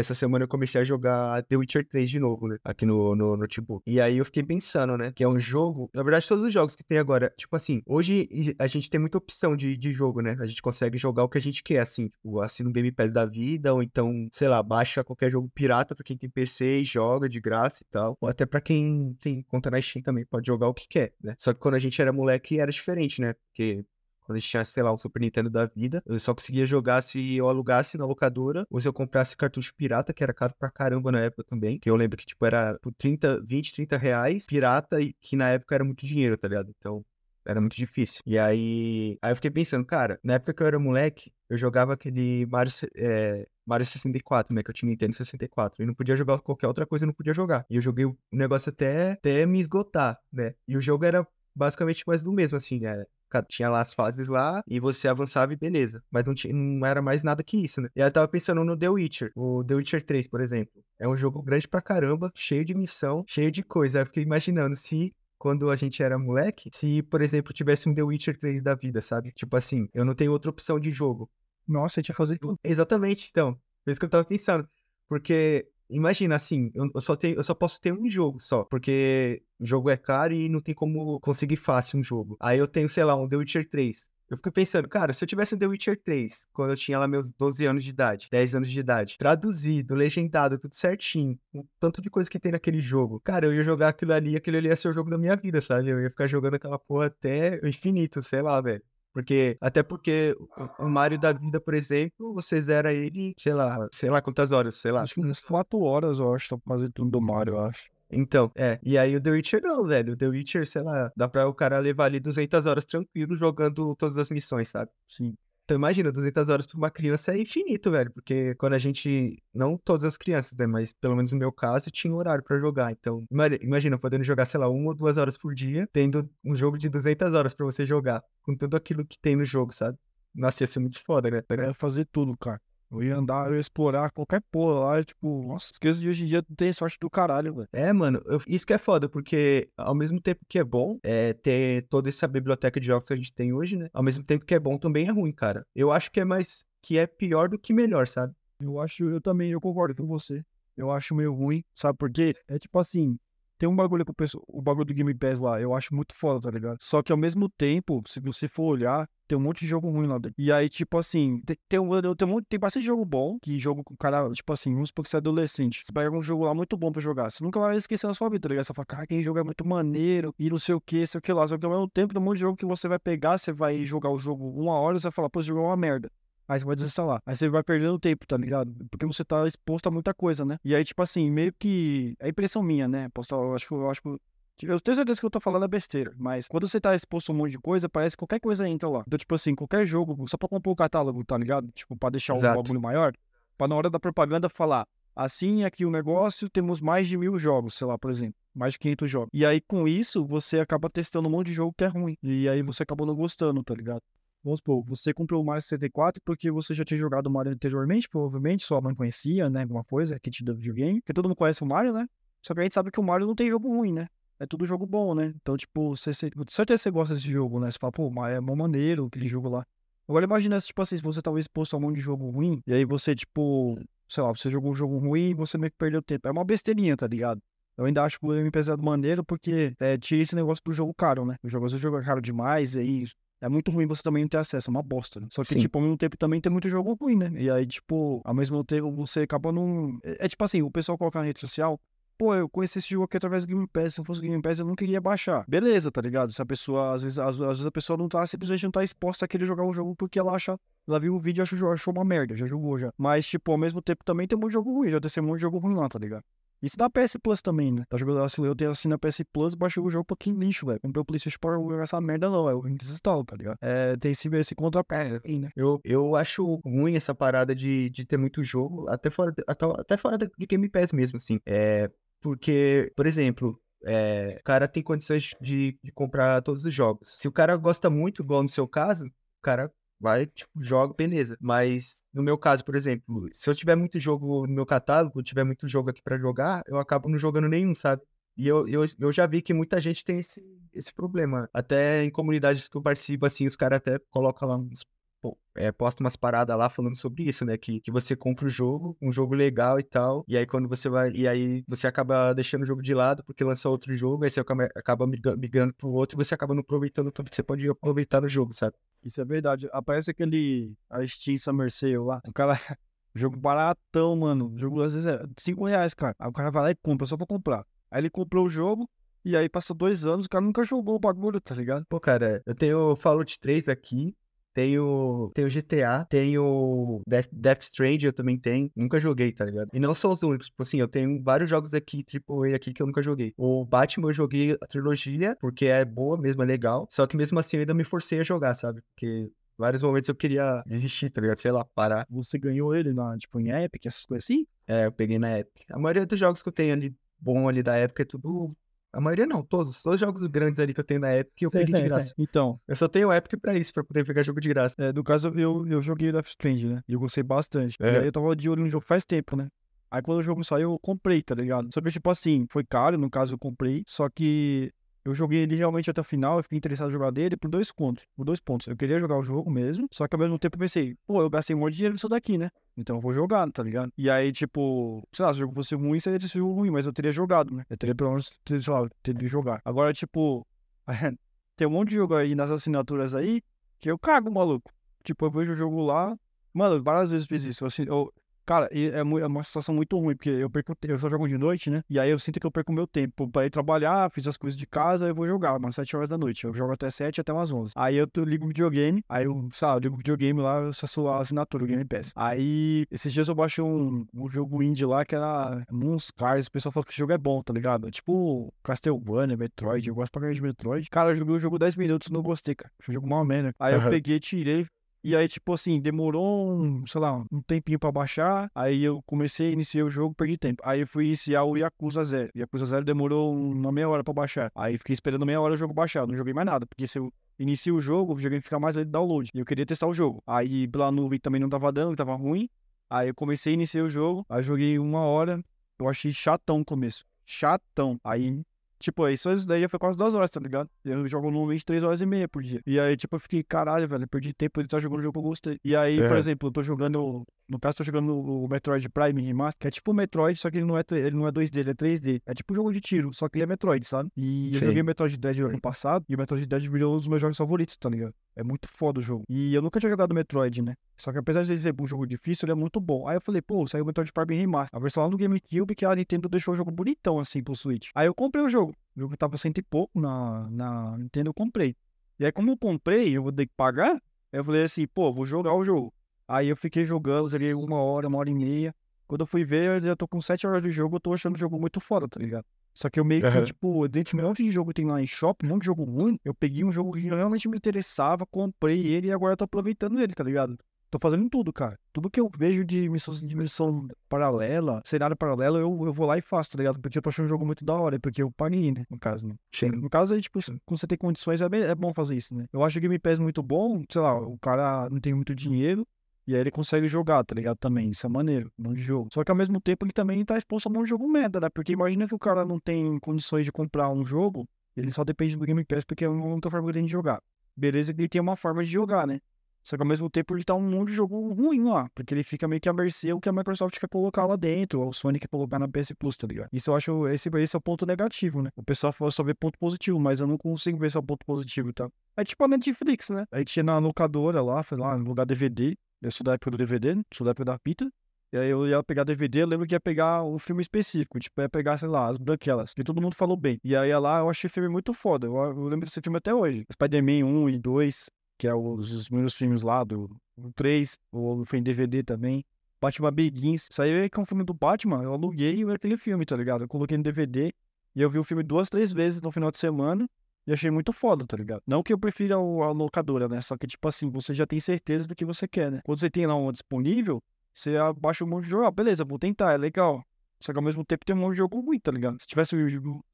Essa semana eu comecei a jogar The Witcher 3 de novo, né? Aqui no, no notebook. E aí eu fiquei pensando, né? Que é um jogo. Na verdade, todos os jogos que tem agora. Tipo assim, hoje a gente tem muita opção de, de jogo, né? A gente consegue jogar o que a gente quer, assim. Tipo, assina um Game Pass da vida, ou então, sei lá, baixa qualquer jogo pirata pra quem tem PC e joga de graça e tal. Ou até pra quem tem conta na Steam também, pode jogar o que quer, né? Só que quando a gente era moleque era diferente, né? Porque quando gente tinha, sei lá, um Super Nintendo da vida, eu só conseguia jogar se eu alugasse na locadora ou se eu comprasse cartucho pirata, que era caro pra caramba na época também. Que eu lembro que, tipo, era por 30, 20, 30 reais pirata, e que na época era muito dinheiro, tá ligado? Então, era muito difícil. E aí, aí eu fiquei pensando, cara, na época que eu era moleque, eu jogava aquele Mario, é, Mario 64, né? Que eu tinha Nintendo 64. E não podia jogar qualquer outra coisa, eu não podia jogar. E eu joguei o negócio até, até me esgotar, né? E o jogo era basicamente mais do mesmo, assim, né? Tinha lá as fases lá e você avançava e beleza. Mas não, tinha, não era mais nada que isso, né? E aí eu tava pensando no The Witcher, o The Witcher 3, por exemplo. É um jogo grande pra caramba, cheio de missão, cheio de coisa. Aí eu fiquei imaginando se quando a gente era moleque, se, por exemplo, tivesse um The Witcher 3 da vida, sabe? Tipo assim, eu não tenho outra opção de jogo. Nossa, a gente ia fazer tudo. Exatamente, então. É isso que eu tava pensando. Porque Imagina, assim, eu, só tenho, eu só posso ter um jogo só, porque o jogo é caro e não tem como conseguir fácil um jogo. Aí eu tenho, sei lá, um The Witcher 3. Eu fico pensando, cara, se eu tivesse um The Witcher 3, quando eu tinha lá meus 12 anos de idade, 10 anos de idade, traduzido, legendado, tudo certinho, com tanto de coisa que tem naquele jogo, cara, eu ia jogar aquilo ali, aquilo ali ia ser o jogo da minha vida, sabe? Eu ia ficar jogando aquela porra até o infinito, sei lá, velho. Porque, até porque o Mario da vida, por exemplo, você zera ele, sei lá, sei lá quantas horas, sei lá. Acho que umas 4 horas, eu acho, pra fazer tudo do Mario, eu acho. Então, é. E aí o The Witcher não, velho. O The Witcher, sei lá, dá pra o cara levar ali 200 horas tranquilo jogando todas as missões, sabe? Sim. Então imagina, 200 horas para uma criança é infinito, velho, porque quando a gente, não todas as crianças, né, mas pelo menos no meu caso, tinha horário para jogar. Então, imagina, podendo jogar, sei lá, uma ou duas horas por dia, tendo um jogo de 200 horas para você jogar, com tudo aquilo que tem no jogo, sabe? Nossa, ser muito foda, né? É fazer tudo, cara. Eu ia andar, eu ia explorar qualquer porra lá, tipo, nossa, as crianças de hoje em dia tem sorte do caralho, velho. É, mano, eu, isso que é foda, porque ao mesmo tempo que é bom é, ter toda essa biblioteca de jogos que a gente tem hoje, né? Ao mesmo tempo que é bom também é ruim, cara. Eu acho que é mais, que é pior do que melhor, sabe? Eu acho, eu também, eu concordo com você. Eu acho meio ruim, sabe por quê? É tipo assim, tem um bagulho pro pessoal, o bagulho do Game Pass lá, eu acho muito foda, tá ligado? Só que ao mesmo tempo, se você for olhar, tem um monte de jogo ruim lá dentro. E aí, tipo assim, tem, tem, tem, tem bastante jogo bom, que jogo com cara, tipo assim, vamos supor que você é adolescente. Você pega um jogo lá muito bom pra jogar. Você nunca vai esquecer na sua vida, tá ligado? Você fala, cara, aquele jogo é muito maneiro, e não sei o que, sei o que lá. Só que ao mesmo tempo, tem um monte de jogo que você vai pegar, você vai jogar o jogo uma hora, você vai falar, pô, esse jogo é uma merda. Aí você vai desinstalar. Aí você vai perdendo tempo, tá ligado? Porque você tá exposto a muita coisa, né? E aí, tipo assim, meio que. É impressão minha, né? Posso, eu acho que eu acho que. Eu tenho certeza que eu tô falando é besteira, mas quando você tá exposto a um monte de coisa, parece que qualquer coisa entra lá. Então, tipo assim, qualquer jogo, só pra comprar o catálogo, tá ligado? Tipo, pra deixar o um bagulho maior, pra na hora da propaganda falar, assim aqui o negócio, temos mais de mil jogos, sei lá, por exemplo. Mais de 500 jogos. E aí, com isso, você acaba testando um monte de jogo que é ruim. E aí você acabou não gostando, tá ligado? Vamos supor, você comprou o Mario 64 porque você já tinha jogado o Mario anteriormente, provavelmente, sua mãe conhecia, né, alguma coisa, que te deu videogame, porque todo mundo conhece o Mario, né? Só que a gente sabe que o Mario não tem jogo ruim, né? É tudo jogo bom, né? Então, tipo, você, você, certeza você gosta desse jogo, né? Você fala, pô, Mario é mó maneiro, aquele jogo lá. Agora imagina, tipo assim, se você talvez exposto a monte de jogo ruim, e aí você, tipo, sei lá, você jogou um jogo ruim e você meio que perdeu tempo. É uma besteirinha, tá ligado? Eu ainda acho que o MP é maneiro porque é, tira esse negócio pro jogo caro, né? O jogo às vezes é caro demais, aí é muito ruim você também não ter acesso, é uma bosta. Né? Só que, Sim. tipo, ao mesmo tempo também tem muito jogo ruim, né? E aí, tipo, ao mesmo tempo você acaba não. É, é tipo assim, o pessoal coloca na rede social. Pô, eu conheci esse jogo aqui através do Game Pass. Se não fosse o Game Pass, eu não queria baixar. Beleza, tá ligado? Se a pessoa, às vezes, às, às vezes a pessoa não tá, simplesmente não tá exposta a querer jogar um jogo porque ela acha. Ela viu o vídeo e achou, achou uma merda, já jogou já. Mas, tipo, ao mesmo tempo também tem muito jogo ruim. Já tem um monte de jogo ruim lá, tá ligado? Isso da PS Plus também, né? Tá jogando assim, eu tenho assim na PS Plus, baixei o jogo um pouquinho lixo, velho. Comprei o PlayStation jogar essa merda, não, eu desinstalo, tá ligado? É, tem esse, esse contrapé aí, né? Eu, eu acho ruim essa parada de, de ter muito jogo, até fora, até, até fora de Game Pass mesmo, assim. É, porque, por exemplo, é, o cara tem condições de, de comprar todos os jogos. Se o cara gosta muito, igual no seu caso, o cara vai, tipo, joga, beleza. Mas no meu caso, por exemplo, se eu tiver muito jogo no meu catálogo, tiver muito jogo aqui para jogar, eu acabo não jogando nenhum, sabe? E eu, eu, eu já vi que muita gente tem esse, esse problema. Até em comunidades que eu participo, assim, os caras até colocam lá uns pô, é, posta umas paradas lá falando sobre isso, né? Que, que você compra o jogo, um jogo legal e tal, e aí quando você vai. E aí você acaba deixando o jogo de lado porque lança outro jogo, aí você acaba, acaba migrando pro outro e você acaba não aproveitando tudo que você pode aproveitar no jogo, sabe? Isso é verdade. Aparece aquele. A Steam Summer Sale lá. O cara. Jogo baratão, mano. O jogo às vezes é 5 reais, cara. Aí o cara vai lá e compra só pra comprar. Aí ele comprou o jogo, e aí passou dois anos, o cara nunca jogou o bagulho, tá ligado? Pô, cara, eu tenho Fallout 3 aqui, tenho, tenho GTA, tenho Death, Death Stranding, eu também tenho. Nunca joguei, tá ligado? E não são os únicos. Tipo assim, eu tenho vários jogos aqui, AAA aqui, que eu nunca joguei. O Batman eu joguei a trilogia, porque é boa mesmo, é legal. Só que mesmo assim eu ainda me forcei a jogar, sabe? Porque vários momentos eu queria desistir, tá ligado? Sei lá, parar. Você ganhou ele na, tipo, em Epic, essas coisas assim? É, eu peguei na Epic. A maioria dos jogos que eu tenho ali, bom ali da época, é tudo a maioria não, todos. Todos os jogos grandes ali que eu tenho na Epic eu peguei de graça. então. Eu só tenho Epic pra isso, pra poder pegar jogo de graça. É, no caso, eu, eu joguei Death Strange, né? E eu gostei bastante. É. E aí eu tava de olho no jogo faz tempo, né? Aí quando o jogo saiu, eu comprei, tá ligado? Só que, tipo assim, foi caro, no caso eu comprei. Só que eu joguei ele realmente até o final, eu fiquei interessado em jogar dele por dois pontos. Por dois pontos. Eu queria jogar o jogo mesmo, só que ao mesmo tempo eu pensei, pô, eu gastei um monte de dinheiro nisso daqui, né? Então eu vou jogar, tá ligado? E aí, tipo, sei lá, se o jogo fosse ruim, seria esse jogo ruim, mas eu teria jogado, né? Eu teria pelo menos, sei lá, teria que jogar. Agora, tipo, tem um monte de jogo aí nas assinaturas aí que eu cago, maluco. Tipo, eu vejo o jogo lá. Mano, várias vezes fiz isso. Eu, Cara, é, uma situação muito ruim, porque eu perco, eu só jogo de noite, né? E aí eu sinto que eu perco meu tempo. Pra ir trabalhar, fiz as coisas de casa, eu vou jogar umas 7 horas da noite. Eu jogo até 7 até umas 11. Aí eu ligo o videogame, aí eu, sabe, eu ligo o videogame lá, eu acesso a assinatura, o Game Pass. Aí, esses dias eu baixei um, um jogo indie lá que era uns cars, o pessoal falou que o jogo é bom, tá ligado? Tipo Castlevania, Metroid, eu gosto pra caramba de Metroid. Cara, eu joguei o jogo 10 minutos, não gostei, cara. O jogo mal menos. Aí eu peguei, tirei, e aí, tipo assim, demorou um, sei lá, um tempinho pra baixar. Aí eu comecei, iniciei o jogo, perdi tempo. Aí eu fui iniciar o Yakuza Zero. Yakuza Zero demorou uma meia hora pra baixar. Aí fiquei esperando meia hora o jogo baixar. Não joguei mais nada, porque se eu inicio o jogo, o jogo fica mais lento de download. E eu queria testar o jogo. Aí pela nuvem também não tava dando, tava ruim. Aí eu comecei, iniciei o jogo. Aí joguei uma hora. Eu achei chatão o começo. Chatão. Aí Tipo, isso daí já foi quase duas horas, tá ligado? Eu jogo normalmente três horas e meia por dia. E aí, tipo, eu fiquei, caralho, velho, perdi tempo de estar jogando um jogo que eu gostei. E aí, é. por exemplo, eu tô jogando. No caso, tô jogando o Metroid Prime Remaster, que é tipo o Metroid, só que ele não é, ele não é 2D, ele é 3D. É tipo um jogo de tiro, só que ele é Metroid, sabe? E eu joguei o Metroid Dread ano passado, e o Metroid Dread virou um dos meus jogos favoritos, tá ligado? É muito foda o jogo. E eu nunca tinha jogado Metroid, né? Só que apesar de ele ser um jogo difícil, ele é muito bom. Aí eu falei, pô, saiu o Metroid Prime Remaster. A versão lá no GameCube que a Nintendo deixou o jogo bonitão assim pro Switch. Aí eu comprei o jogo. O jogo tava cento e pouco na, na Nintendo, eu comprei. E aí, como eu comprei, eu vou ter que pagar. Eu falei assim, pô, vou jogar o jogo. Aí eu fiquei jogando, zerei uma hora, uma hora e meia. Quando eu fui ver, eu já tô com sete horas de jogo, eu tô achando o jogo muito foda, tá ligado? Só que eu meio que, uhum. tipo, dentro de um monte de jogo que tem lá em shopping, um monte de jogo ruim, eu peguei um jogo que realmente me interessava, comprei ele e agora eu tô aproveitando ele, tá ligado? Tô fazendo tudo, cara. Tudo que eu vejo de missão, de missão paralela, cenário paralelo, eu, eu vou lá e faço, tá ligado? Porque eu tô achando o jogo muito da hora, porque eu paguei, né? No caso, né? Sim. No caso, aí, tipo, quando você tem condições, é, bem, é bom fazer isso, né? Eu acho o Game Pass muito bom, sei lá, o cara não tem muito dinheiro, e aí ele consegue jogar, tá ligado? Também, isso é maneiro, um monte de jogo. Só que ao mesmo tempo ele também tá exposto a um monte de jogo merda, né? Porque imagina que o cara não tem condições de comprar um jogo, ele só depende do Game Pass porque é a única forma dele de jogar. Beleza que ele tem uma forma de jogar, né? Só que ao mesmo tempo ele tá um monte de jogo ruim lá, porque ele fica meio que a mercê o que a Microsoft quer colocar lá dentro, ou o Sony quer colocar na PS Plus, tá ligado? Isso eu acho, esse, esse é o ponto negativo, né? O pessoal só vê ponto positivo, mas eu não consigo ver só ponto positivo, tá? É tipo a Netflix, né? Aí tinha na locadora lá, foi lá, no lugar DVD, eu sou época do DVD, sou época da pita. E aí eu ia pegar DVD, eu lembro que ia pegar um filme específico, tipo, ia pegar, sei lá, as branquelas, que todo mundo falou bem. E aí lá eu achei o filme muito foda, eu, eu lembro desse filme até hoje. Spider-Man 1 e 2, que é os, os primeiros filmes lá, do, do 3, ou foi em DVD também. Batman Begins, saiu com o filme do Batman, eu aluguei aquele filme, tá ligado? Eu coloquei no DVD e eu vi o filme duas, três vezes no final de semana. E achei muito foda, tá ligado? Não que eu prefira a locadora, né? Só que, tipo assim, você já tem certeza do que você quer, né? Quando você tem lá uma disponível, você abaixa um monte de jogo. Ah, beleza, vou tentar, é legal. Só que ao mesmo tempo tem um monte de jogo ruim, tá ligado? Se tivesse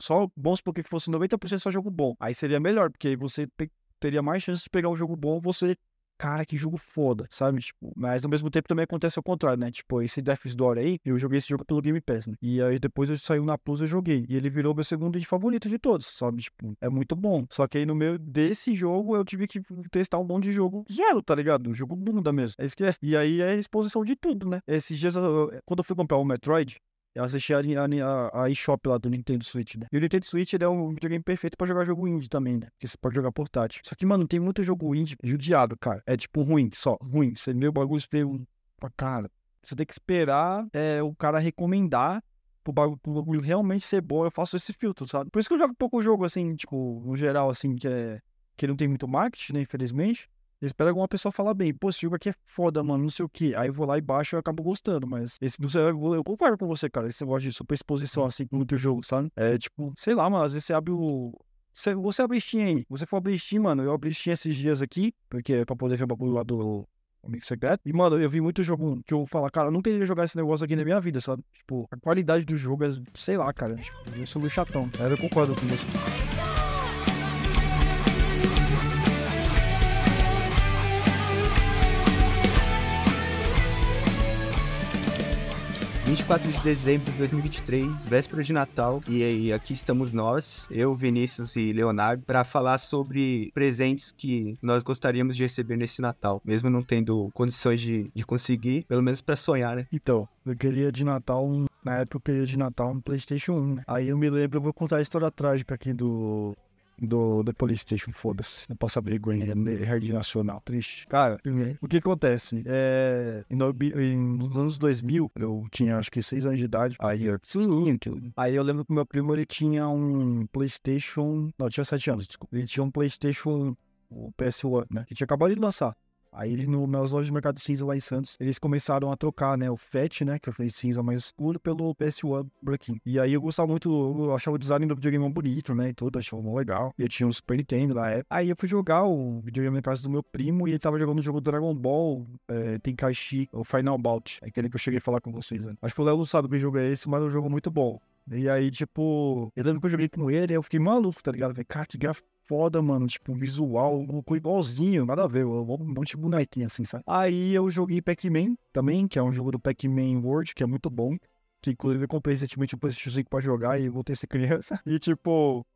só bons porque fosse 90% só jogo bom, aí seria melhor, porque aí você teria mais chance de pegar um jogo bom, você cara, que jogo foda, sabe? Tipo, mas ao mesmo tempo também acontece ao contrário, né? Tipo, esse Death's Door aí, eu joguei esse jogo pelo Game Pass, né? E aí depois eu saiu na Plus e joguei. E ele virou meu segundo de favorito de todos, sabe? Tipo, é muito bom. Só que aí no meio desse jogo eu tive que testar um monte de jogo zero, tá ligado? Um jogo bunda mesmo. É isso que é. E aí é a exposição de tudo, né? Esses dias, eu, quando eu fui comprar o Metroid, eu assisti a, a, a eShop lá do Nintendo Switch, né? E o Nintendo Switch é um videogame perfeito pra jogar jogo indie também, né? Porque você pode jogar portátil. Só que, mano, tem muito jogo indie judiado, cara. É tipo ruim, só, ruim. Você vê o bagulho, você vê um. Cara, você tem que esperar é, o cara recomendar pro bagulho, pro bagulho realmente ser bom. Eu faço esse filtro, sabe? Por isso que eu jogo pouco jogo, assim, tipo, no geral, assim, que é. Que não tem muito marketing, né? Infelizmente. Eu espero alguma pessoa falar bem, pô, esse jogo aqui é foda, mano, não sei o que. Aí eu vou lá e baixo e eu acabo gostando, mas esse, eu, eu concordo com você, cara, esse negócio de super exposição assim com muito jogo, sabe? É tipo, sei lá, mano, às vezes você abre o. Você, você abre Steam aí, você for abrir Steam, mano, eu abri Steam esses dias aqui, porque é pra poder ver o bagulho lá do Amigo Secreto. E, mano, eu vi muito jogo que eu falo, cara, eu não queria jogar esse negócio aqui na minha vida, sabe? Tipo, a qualidade do jogo é, sei lá, cara. Tipo, eu sou meio chatão. Mas eu concordo com você. 24 de dezembro de 2023, véspera de Natal, e aí aqui estamos nós, eu, Vinícius e Leonardo, para falar sobre presentes que nós gostaríamos de receber nesse Natal, mesmo não tendo condições de, de conseguir, pelo menos para sonhar, né? Então, eu queria de Natal na época eu queria de Natal um PlayStation 1. Né? Aí eu me lembro, eu vou contar a história trágica aqui do do, do PlayStation, foda-se. Não posso abrir Green Hard Nacional. Triste. Cara, o que acontece? É, em, em, nos anos 2000, eu tinha acho que 6 anos de idade. Aí eu, aí eu lembro que meu primo ele tinha um PlayStation. Não, tinha 7 anos, desculpa. Ele tinha um PlayStation o PS1, né? Que tinha acabado de lançar. Aí eles, no, nas lojas de mercado cinza lá em Santos, eles começaram a trocar, né, o FAT, né, que eu falei cinza mais escuro, pelo PS1 branquinho. E aí eu gostava muito, eu achava o design do videogame bonito, né, e tudo, achava muito legal. E eu tinha um Super Nintendo na época. Aí eu fui jogar o videogame na casa do meu primo e ele tava jogando o jogo Dragon Ball, é, Tenkaichi, o Final Bout, aquele que eu cheguei a falar com vocês, né. Acho que o Léo não sabe que jogo é esse, mas é um jogo muito bom. E aí, tipo, eu lembro que eu joguei com ele, eu fiquei maluco, tá ligado? Falei, cara, que gráfico foda, mano. Tipo, visual, ficou igualzinho, nada a ver. Um monte de bonequinho assim, sabe? Aí eu joguei Pac-Man também, que é um jogo do Pac-Man World, que é muito bom. Que inclusive eu comprei recentemente o PlayStation 5 pra jogar e voltei a ser criança. E tipo,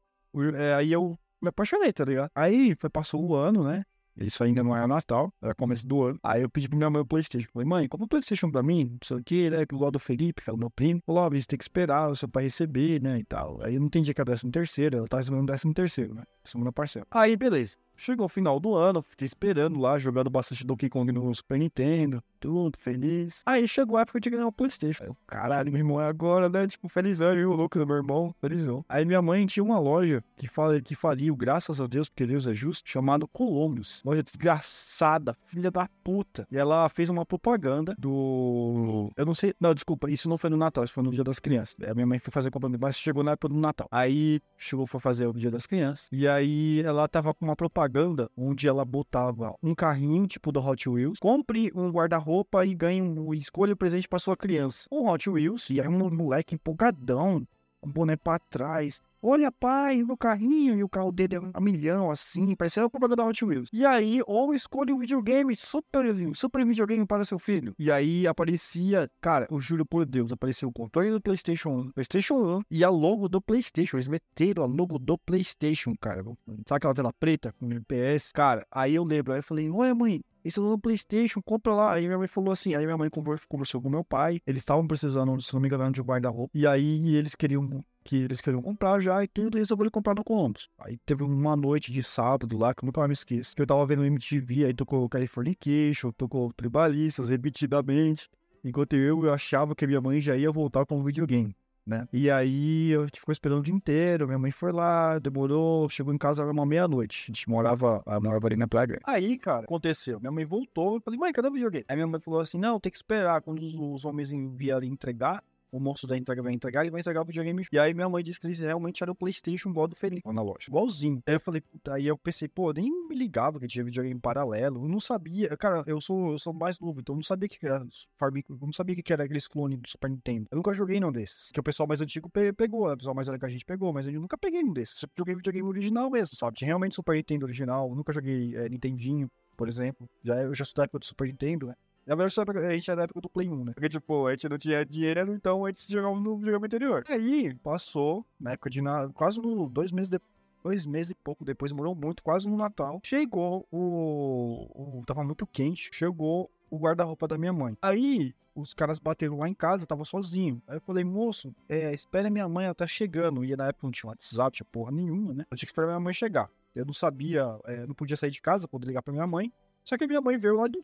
é, aí eu me apaixonei, tá ligado? Aí foi, passou o ano, né? Isso ainda não era Natal, era começo do ano. Aí eu pedi pra minha mãe o Playstation. Falei, mãe, compra o Playstation pra mim, não sei o que, né? Que eu gosto do Felipe, que é o meu primo. Falou, ó, você tem que esperar o seu pai receber, né? E tal. Aí eu não entendi que era décimo terceiro, ela tá recebendo décimo terceiro, né? Segunda parcela. Aí, beleza. Chegou o final do ano, fiquei esperando lá, jogando bastante Donkey Kong no Super Nintendo, tudo, feliz. Aí chegou a época de ganhar o Playstation. Caralho, meu irmão é agora, né? Tipo, felizão, viu? O louco do meu irmão, felizão. Aí minha mãe tinha uma loja que, fala, que faliu, graças a Deus, porque Deus é justo, chamado Colombios. Loja desgraçada, filha da puta. E ela fez uma propaganda do... Eu não sei... Não, desculpa, isso não foi no Natal, isso foi no Dia das Crianças. A minha mãe foi fazer compra, mas chegou na época do Natal. Aí chegou, foi fazer o Dia das Crianças. E aí ela tava com uma propaganda propaganda onde ela botava um carrinho tipo do Hot Wheels, compre um guarda-roupa e ganhe um escolha o presente para sua criança. Um Hot Wheels e aí um moleque empolgadão, um boné para trás, Olha, pai, no carrinho, e o carro dele é um milhão, assim, parecia a propaganda da Hot Wheels. E aí, ou escolhe um videogame, super, super videogame para seu filho. E aí aparecia, cara, eu juro por Deus, apareceu o controle do PlayStation 1, PlayStation 1 e a logo do PlayStation. Eles meteram a logo do PlayStation, cara. Sabe aquela tela preta com PS? Cara, aí eu lembro, aí eu falei, olha, mãe, isso no PlayStation, compra lá. Aí minha mãe falou assim. Aí minha mãe conversou com meu pai. Eles estavam precisando, se não me engano, de guarda-roupa. E aí eles queriam que eles queriam comprar já e tudo, e resolveram comprar no Columbus. Aí teve uma noite de sábado lá, que eu nunca mais me esqueço, que eu tava vendo MTV, aí tocou Californication, tocou Tribalistas, repetidamente, enquanto eu, eu achava que minha mãe já ia voltar com o videogame. Né? E aí eu ficou esperando o dia inteiro, minha mãe foi lá, demorou, chegou em casa era uma meia-noite. A gente morava, morava ali na Praia Aí, cara, aconteceu. Minha mãe voltou, eu falei, mãe, cadê o videogame? Aí minha mãe falou assim: não, tem que esperar quando os, homens vierem entregar o moço da entrega vai entregar, ele vai entregar o videogame. E aí minha mãe disse que eles realmente eram o PlayStation igual do Felipe na loja. Igualzinho. Aí eu falei, puta, aí eu pensei, pô, nem me ligava que tinha videogame paralelo. Eu não sabia. Cara, eu sou, eu sou mais novo, então eu não sabia que era Farmic, eu não sabia que era aqueles clones do Super Nintendo. Eu nunca joguei nenhum desses. Que o pessoal mais antigo pe pegou, o pessoal mais velho que a gente pegou, mas eu nunca peguei nenhum desses. Eu joguei videogame original mesmo, sabe? Tinha realmente Super Nintendo original, nunca joguei é, Nintendinho. por exemplo. Já, eu já sou da época do Super Nintendo, né? Na verdade, a gente é da época do Play 1, né? Porque, tipo, a gente não tinha dinheiro, então a gente jogava no videogame anterior. Aí, passou, na época de... Quase no... Dois meses depois dois meses e pouco depois, demorou muito, quase no Natal. Chegou o. o tava muito quente. Chegou o guarda-roupa da minha mãe. Aí, os caras bateram lá em casa, tava sozinho. Aí eu falei, moço, é, espere minha mãe, ela tá chegando. E na época não tinha WhatsApp, tinha porra nenhuma, né? Eu tinha que esperar minha mãe chegar. Eu não sabia, é, não podia sair de casa, poder ligar pra minha mãe. Só que minha mãe veio lá, do,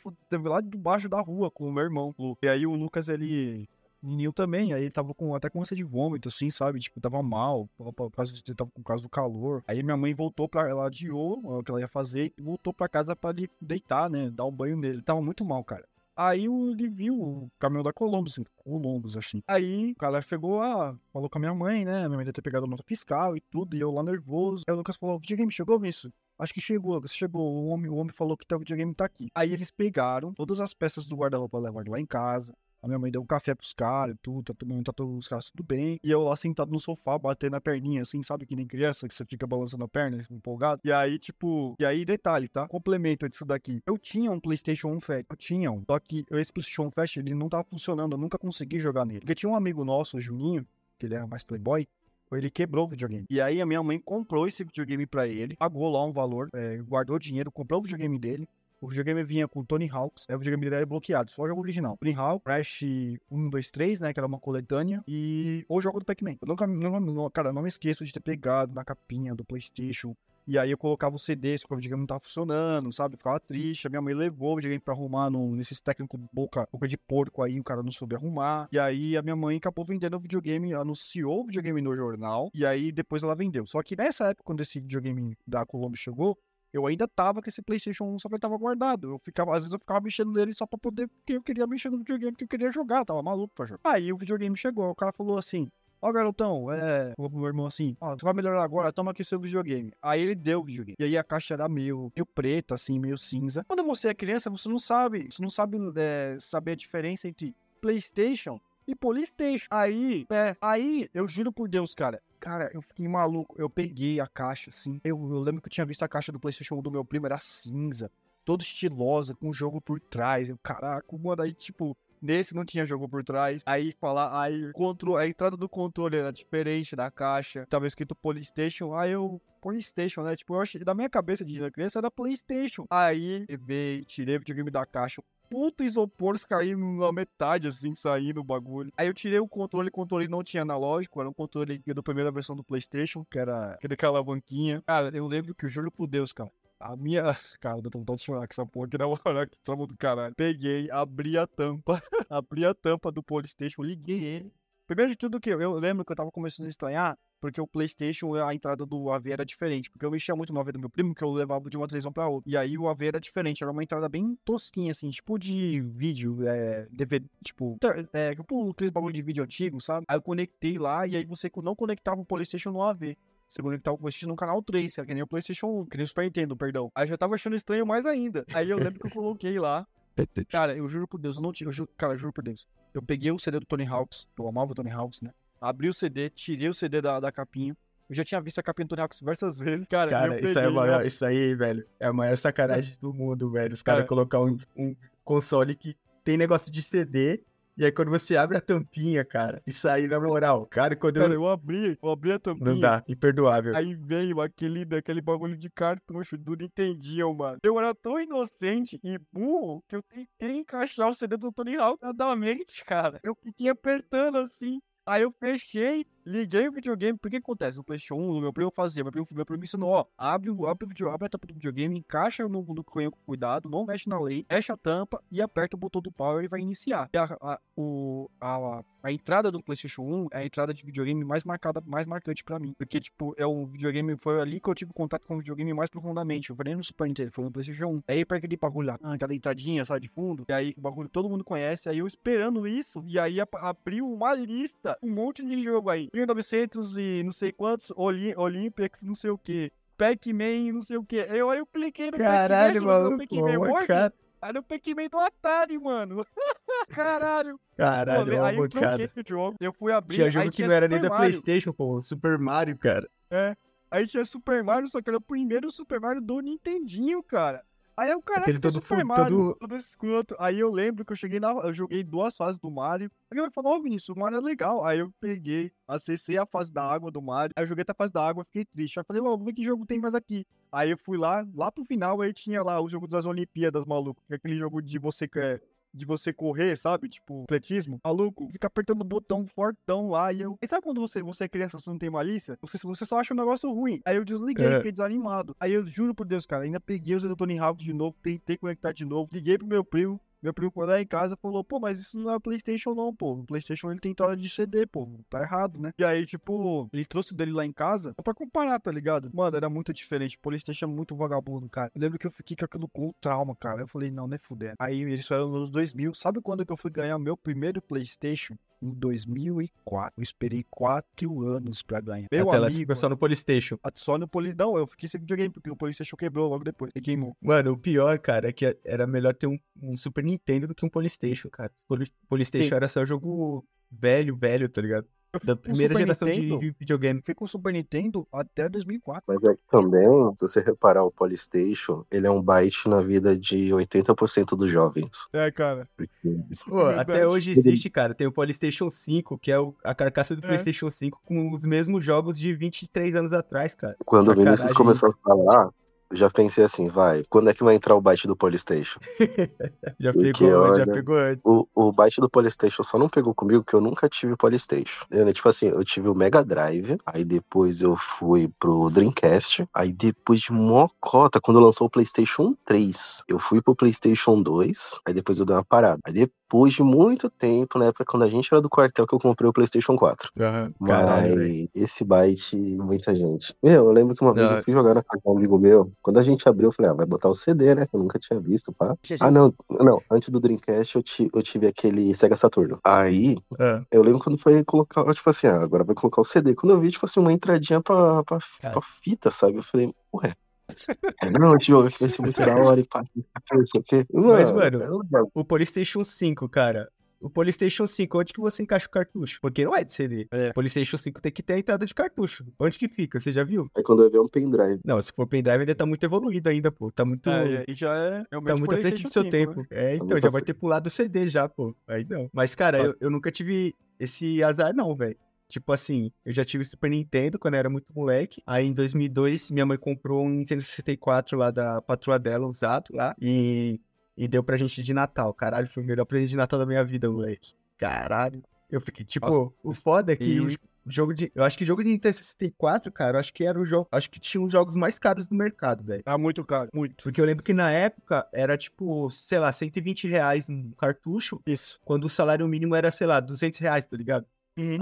lá de baixo da rua com o meu irmão. E aí o Lucas, ele menino também, aí ele tava com até com ânsia de vômito, assim, sabe? Tipo, tava mal, por causa de, tava com causa do calor. Aí minha mãe voltou pra ela adiou o que ela ia fazer e voltou pra casa pra ele deitar, né? Dar um banho nele. Tava muito mal, cara. Aí ele viu o caminhão da Columbus, assim, Columbus, assim. Aí o cara chegou, ah, falou com a minha mãe, né? Minha mãe deve ter pegado a nota fiscal e tudo, e eu lá nervoso. Aí o Lucas falou: o videogame chegou, Vinícius? Acho que chegou, Lucas, chegou. O homem, o homem falou que o videogame tá aqui. Aí eles pegaram todas as peças do guarda-roupa levaram lá em casa. A minha mãe deu um café pros caras, tudo, tá tomando, tá todos os caras tudo bem. E eu lá sentado no sofá, batendo a perninha, assim, sabe? Que nem criança, que você fica balançando a perna, assim, empolgado. E aí, tipo, e aí, detalhe, tá? Complemento disso daqui. Eu tinha um PlayStation 1 Fat, eu tinha um. Só que esse PlayStation 1 Fat, ele não tava funcionando, eu nunca consegui jogar nele. Porque tinha um amigo nosso, o Juninho, que ele era mais playboy, ele quebrou o videogame. E aí a minha mãe comprou esse videogame para ele, pagou lá um valor, é, guardou dinheiro, comprou o videogame dele. O videogame vinha com Tony Hawks, é o videogame dele era bloqueado, só o jogo original. Tony Hawk, Crash 1, 2, 3, né, que era uma coletânea, e o jogo do Pac-Man. Eu nunca, não, cara, não me esqueço de ter pegado na capinha do PlayStation e aí eu colocava o CD, se o videogame não tava funcionando, sabe? ficava triste. A minha mãe levou o videogame pra arrumar num, nesses técnicos boca, boca de porco aí, o cara não soube arrumar. E aí a minha mãe acabou vendendo o videogame, anunciou o videogame no jornal, e aí depois ela vendeu. Só que nessa época, quando esse videogame da Colombo chegou, eu ainda tava com esse PlayStation 1, só que ele tava guardado. Eu ficava, às vezes eu ficava mexendo nele só pra poder, porque eu queria mexer no videogame, porque eu queria jogar, tava maluco pra jogar. Aí o videogame chegou, o cara falou assim: Ó, garotão, é. O meu irmão assim, ó, você vai melhorar agora, toma aqui seu videogame. Aí ele deu o videogame. E aí a caixa era meio, meio preta, assim, meio cinza. Quando você é criança, você não sabe. Você não sabe é, saber a diferença entre PlayStation e Polystation. Aí, é, aí, eu juro por Deus, cara. Cara, eu fiquei maluco. Eu peguei a caixa, assim. Eu, eu lembro que eu tinha visto a caixa do PlayStation 1 do meu primo, era cinza. Toda estilosa, com o jogo por trás. Eu, caraca, mano, aí, tipo, Nesse não tinha jogo por trás. Aí falar, aí controle, a entrada do controle era diferente da caixa. Tava escrito Polystation. Aí eu, Polystation, né? Tipo, eu achei, da minha cabeça de criança era Playstation. Aí, veio, tirei o videogame da caixa puto isopor caindo na metade, assim, saindo o bagulho. Aí eu tirei o controle, o controle não tinha analógico, era um controle da primeira versão do PlayStation, que era aquela banquinha. Cara, eu lembro que eu juro por Deus, cara. A minha. Cara, eu tô vontade de chorar com essa porra aqui na hora que tamo do caralho. Peguei, abri a tampa, abri a tampa do PlayStation, liguei ele. Primeiro de tudo que eu, eu lembro que eu tava começando a estranhar, porque o PlayStation, a entrada do AV era diferente. Porque eu mexia muito no AV do meu primo, que eu levava de uma televisão pra outra. E aí o AV era diferente, era uma entrada bem tosquinha, assim, tipo de vídeo, é, DVD, tipo, é, tipo aqueles bagulho de vídeo antigo, sabe? Aí eu conectei lá, e aí você não conectava o PlayStation no AV. Você conectava o PlayStation no canal 3, que nem o PlayStation 1, que nem o Super Nintendo, perdão. Aí eu já tava achando estranho mais ainda. Aí eu lembro que eu coloquei lá. Cara, eu juro por Deus, eu não tinha. Eu juro, cara, eu juro por Deus. Eu peguei o CD do Tony Hawks, eu amava o Tony Hawks, né? Abri o CD, tirei o CD da, da capinha. Eu já tinha visto a capinha do Tony Hawks diversas vezes. Cara, cara isso, é maior, isso aí, velho, é a maior sacanagem do mundo, velho. Os caras cara, colocar um, um console que tem negócio de CD e aí quando você abre a tampinha, cara, isso aí, na moral, cara, quando cara, eu... eu abri, eu abri a tampinha. Não dá, imperdoável. Aí veio aquele, aquele bagulho de cartucho do Nintendinho, mano. Eu era tão inocente e burro que eu tentei encaixar o CD do Tony Hawk nadamente, cara. Eu fiquei apertando assim. Aí eu fechei, liguei o videogame. Porque que acontece? O PlayStation 1, o meu primo fazia. Meu primo, meu primo ensinou: ó, abre, abre, o video, abre a tampa do videogame, encaixa no, no com cuidado, não mexe na lei, fecha a tampa e aperta o botão do power e vai iniciar. E a, a, o, a, a entrada do PlayStation 1 é a entrada de videogame mais marcada, mais marcante para mim. Porque, tipo, é um videogame, foi ali que eu tive contato com o videogame mais profundamente. Eu falei no Super Nintendo, foi no PlayStation 1. Aí para aquele bagulho lá, aquela entradinha, sabe, de fundo. E aí o bagulho todo mundo conhece. Aí eu esperando isso. E aí abriu uma lista, um monte de jogo aí. 1900 e não sei quantos, Olim Olympics, não sei o que. Pac-Man, não sei o que. Eu, aí eu cliquei no Caralho, Pac-Man, Pac-Man cara. Era o Pac-Man do Atari, mano. Caralho. Caralho, pô, aí eu troquei o jogo. Eu fui abrir. Tinha jogo que não era nem da Playstation, pô. Super Mario, cara. É. Aí tinha Super Mario, só que era o primeiro Super Mario do Nintendinho, cara. Aí eu, caraca, Aquele que todo Super Mario, todo- todo escroto. Aí eu lembro que eu cheguei na. Eu joguei duas fases do Mario. Aí eu falei, ô Vinícius, o Mario é legal. Aí eu peguei, acessei a fase da água do Mario. Aí eu joguei até a fase da água, fiquei triste. Aí eu falei, ô, vamos ver que jogo tem mais aqui. Aí eu fui lá, lá pro final, aí tinha lá o jogo das Olimpíadas, maluco. Que é aquele jogo de você que é de você correr, sabe? Tipo, atletismo. Maluco, fica apertando o botão fortão lá. E eu. E sabe quando você, você é criança, você não tem malícia? Você, você só acha um negócio ruim. Aí eu desliguei, É. fiquei desanimado. Aí eu juro por Deus, cara, ainda peguei o Tony Hawk de novo, tentei conectar de novo. Liguei pro meu primo. Meu primo, quando lá em casa, falou, pô, mas isso não é PlayStation, não, pô. O PlayStation ele tem entrada de CD, pô. Tá errado, né? E aí, tipo, ele trouxe o dele lá em casa pra comparar, tá ligado? Mano, era muito diferente. O PlayStation é muito vagabundo, cara. Eu lembro que eu fiquei com aquilo com trauma, cara. Eu falei, não, não é fuder. Aí eles eram nos 2000. Sabe quando que eu fui ganhar meu primeiro PlayStation? Em 2004. Eu esperei quatro anos pra ganhar. Meu a tela amigo, só no Polystation. só no Poli... Não, eu fiquei sem videogame, porque o PlayStation quebrou logo depois. E queimou. Mano, o pior, cara, é que era melhor ter um, um Super Nintendo do que um Polystation, cara. Polystation Sim. era só jogo velho, velho, tá ligado? Da primeira geração de, Nintendo- de videogame. Fui com o Super Nintendo até 2004. Mas é que também, se você reparar, o Polystation, ele é um byte na vida de 80% dos jovens. É, cara. Porque Pô, É até hoje existe, cara. Tem o PlayStation 5, que é o- a carcaça do É. PlayStation 5 com os mesmos jogos de 23 anos atrás, cara. quando o Vinícius começou a falar, já pensei assim, vai, quando é que vai entrar o byte do Polystation? Já Porque, pegou, já olha, pegou antes. O, o byte do Polystation só não pegou comigo porque eu nunca tive Polystation. Eu, né, tipo assim, eu tive o Mega Drive, aí depois eu fui pro Dreamcast, aí depois de mocota, quando lançou o PlayStation 3, eu fui pro PlayStation 2, aí depois eu dei uma parada. Aí depois de muito tempo, na época quando a gente era do quartel, que eu comprei o PlayStation 4. Aham, Mas Caralho, esse byte, muita gente. Meu, eu lembro que uma vez Não. eu fui jogar na casa de um amigo meu. Quando a gente abriu, eu falei, ah, vai botar o CD, né? Que eu nunca tinha visto, pá. Ah, não, não. Antes do Dreamcast, eu, ti- eu tive aquele Sega Saturno. Aí, Ah, eu lembro quando foi colocar, tipo assim, ah, agora vai colocar o CD. Quando eu vi, tipo assim, uma entradinha pra, pra, Cara. pra fita, sabe? Eu falei, ué. Não, tio, que vai ser muito da hora e pá. Mas, mano, é o PlayStation 5, cara. O PlayStation 5, onde que você encaixa o cartucho? Porque não é de CD. É. O PlayStation 5 tem que ter a entrada de cartucho. Onde que fica? Você já viu? Aí quando eu vi é um pendrive. Não, se for pendrive ainda tá muito evoluído ainda, pô. Tá muito... É, e já é Tá realmente muito à frente do seu 5, tempo. né? É, então, muito já vai ter pulado o CD já, pô. Aí não. Mas, cara, eu, eu nunca tive esse azar, não, velho. Tipo assim, eu já tive Super Nintendo quando eu era muito moleque. Aí em 2002, minha mãe comprou um Nintendo 64 lá da patroa dela, usado lá. E, e deu pra gente de Natal. Caralho, foi o melhor presente de Natal da minha vida, moleque. Caralho. Eu fiquei, tipo, Nossa. o foda é que E- o jo- o jogo de. Eu acho que o jogo de Nintendo 64, cara, eu acho que era o jogo. Acho que tinha os jogos mais caros do mercado, velho. Tá muito caro, muito. Porque eu lembro que na época era tipo, sei lá, 120 reais um cartucho, Isso. quando o salário mínimo era, sei lá, 200 reais, tá ligado?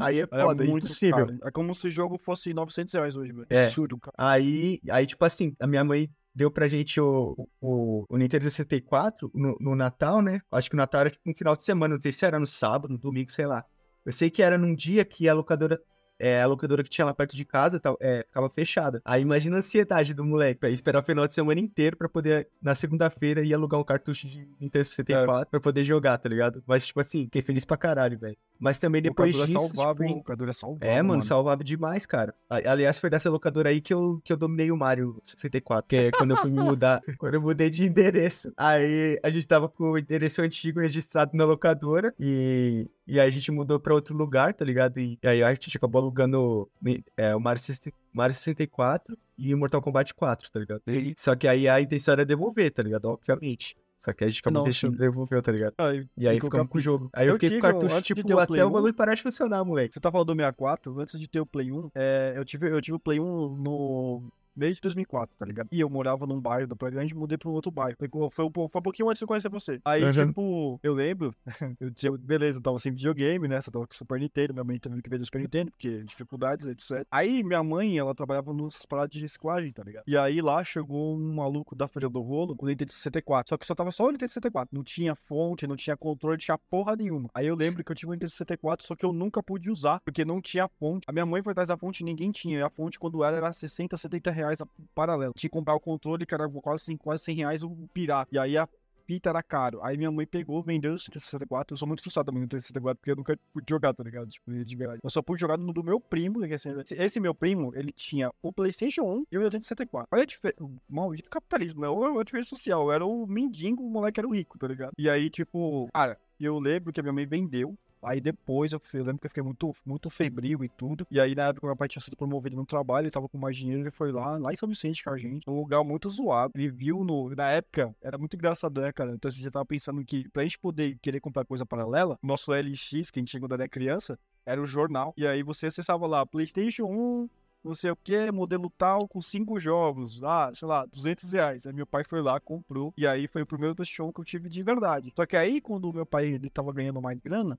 Aí é É foda, é muito impossível. caro. É como se o jogo fosse 900 reais hoje, velho. É. Absurdo, cara. Aí, aí, tipo assim, a minha mãe deu pra gente o, o, o Nintendo 64 no, no Natal, né? Acho que o Natal era tipo no final de semana, não sei se era no sábado, no domingo, sei lá. Eu sei que era num dia que a locadora. É, a locadora que tinha lá perto de casa tal, é, ficava fechada. Aí imagina a ansiedade do moleque, pra esperar o final de semana inteiro pra poder, na segunda-feira, ir alugar um cartucho de Nintendo 64 pra poder jogar, tá ligado? Mas, tipo assim, fiquei feliz pra caralho, velho. Mas também depois locadora disso. salvava, tipo, Locadora salvava, é, mano, salvava demais, cara. Aliás, foi dessa locadora aí que eu, que eu dominei o Mario 64. Que é quando eu fui me mudar, quando eu mudei de endereço. Aí a gente tava com o endereço antigo registrado na locadora. E, e aí a gente mudou pra outro lugar, tá ligado? E, aí a gente acabou alugando é, o Mario, 60 Mario 64 e o Mortal Kombat 4, tá ligado? Só que aí a intenção era devolver, tá ligado? Obviamente. Só que a gente acabou deixando devolver, tá ligado? Aí, E aí ficamos com o jogo. Aí eu, Eu fiquei com o tive, cartucho, antes de tipo, o até o 1, bagulho parar de funcionar, moleque. Você tá falando do 64, antes de ter o Play 1, é, eu, tive, eu tive o Play 1 no meio de 2004, tá ligado? E eu morava num bairro da Praia Grande e mudei pra um outro bairro. Foi, foi, um- foi um pouquinho antes de eu conhecer você. Aí, Uhum. tipo, eu lembro, eu tinha, beleza, eu tava sem videogame, né? Só tava com Super Nintendo, minha mãe teve que ver do Super Nintendo, porque dificuldades, etc. Aí, minha mãe, ela trabalhava nessas paradas de reciclagem, tá ligado? E aí, lá chegou um maluco da Feira do Rolo com o Nintendo 64. Só que só tava só o Nintendo 64. Não tinha fonte, não tinha controle, não tinha porra nenhuma. Aí eu lembro que eu tive o Nintendo 64, só que eu nunca pude usar, porque não tinha fonte. A minha mãe foi atrás da fonte e ninguém tinha. E a fonte, quando era, era 60, 70 reais a- paralelo. Tinha que comprar o controle, que era quase, quase 100 reais o pirata. E aí a fita era caro. Aí minha mãe pegou, vendeu o 64. Eu sou muito frustrado também no 64, porque eu nunca pude jogar, tá ligado? Tipo, de verdade. Eu só pude jogar no do meu primo, que assim, esse meu primo, ele tinha o PlayStation 1 e o Nintendo 64. Olha a diferença. Maldito capitalismo, né? Ou a diferença social. Era o mendigo, o moleque era o rico, tá ligado? E aí, tipo, cara, eu lembro que a minha mãe vendeu Aí depois eu, eu, lembro que eu fiquei muito, muito febril e tudo. E aí na época meu pai tinha sido promovido no trabalho, ele tava com mais dinheiro, ele foi lá, lá em São Vicente com a gente, um lugar muito zoado. Ele viu no. Na época, era muito engraçado, né, cara? Então assim, você já tava pensando que pra gente poder querer comprar coisa paralela, nosso LX, que a gente chegou da criança, era o jornal. E aí você acessava lá, PlayStation 1, não sei o que, modelo tal, com cinco jogos, ah, sei lá, 200 reais. Aí meu pai foi lá, comprou, e aí foi o primeiro PlayStation que eu tive de verdade. Só que aí, quando meu pai ele tava ganhando mais grana,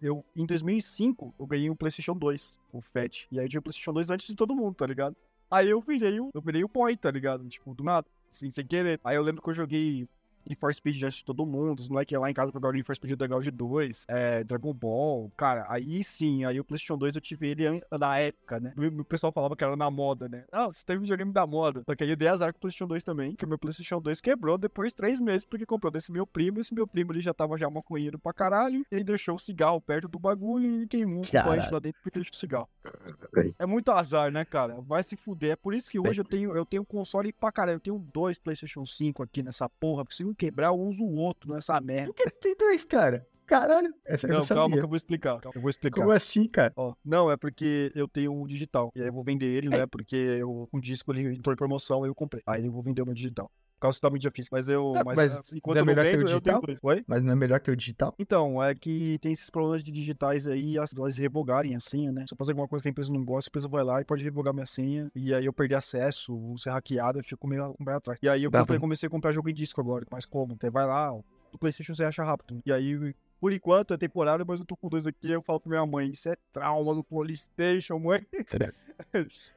eu, em 2005, eu ganhei um PlayStation 2, o FAT. E aí eu tinha o PlayStation 2 antes de todo mundo, tá ligado? Aí eu virei, eu virei o point, tá ligado? Tipo, do nada, assim, sem querer. Aí eu lembro que eu joguei Need for Speed diante de todo mundo. Os moleques lá em casa jogaram Need for Speed Underground de 2, é, Dragon Ball. Cara, aí sim, aí o PlayStation 2 eu tive ele na época, né? O pessoal falava que era na moda, né? Ah, você teve videogame da moda. Só que aí eu dei azar com o PlayStation 2 também, que o meu PlayStation 2 quebrou depois de três meses, porque comprou desse meu primo. Esse meu primo ele já tava já maconheiro pra caralho. Ele deixou o cigarro perto do bagulho e queimou um corrente lá dentro porque deixou o cigarro. É muito azar, né, cara? Vai se fuder. É por isso que hoje eu tenho, eu tenho console pra caralho. Eu tenho dois PlayStation 5 aqui nessa porra, porque se um quebrar, eu uso o outro nessa merda. Por que tem dois, cara? Caralho, essa não, eu não calma que eu vou explicar. Eu vou explicar. Como assim, cara? Ó, não, é porque eu tenho um digital. E aí eu vou vender ele, né? Porque eu, um disco ele entrou em promoção, aí eu comprei. Aí eu vou vender o meu digital. Causa da mídia física. Mas eu. É, mas, mas enquanto não é eu melhor que o vendo, eu tenho digital? Oi? Mas não é melhor que o digital? Então, é que tem esses problemas de digitais aí, as elas revogarem a senha, né? Se eu fazer alguma coisa que a empresa não gosta, a empresa vai lá e pode revogar minha senha. E aí eu perder acesso, ou ser hackeado, eu fico meio, meio atrás. E aí eu Tá comprei, comecei a comprar jogo em disco agora. Mas como? Você vai lá, do Playstation você acha rápido. E aí, por enquanto, é temporário, mas eu tô com dois aqui. Eu falo pra minha mãe, isso é trauma do Playstation, mãe.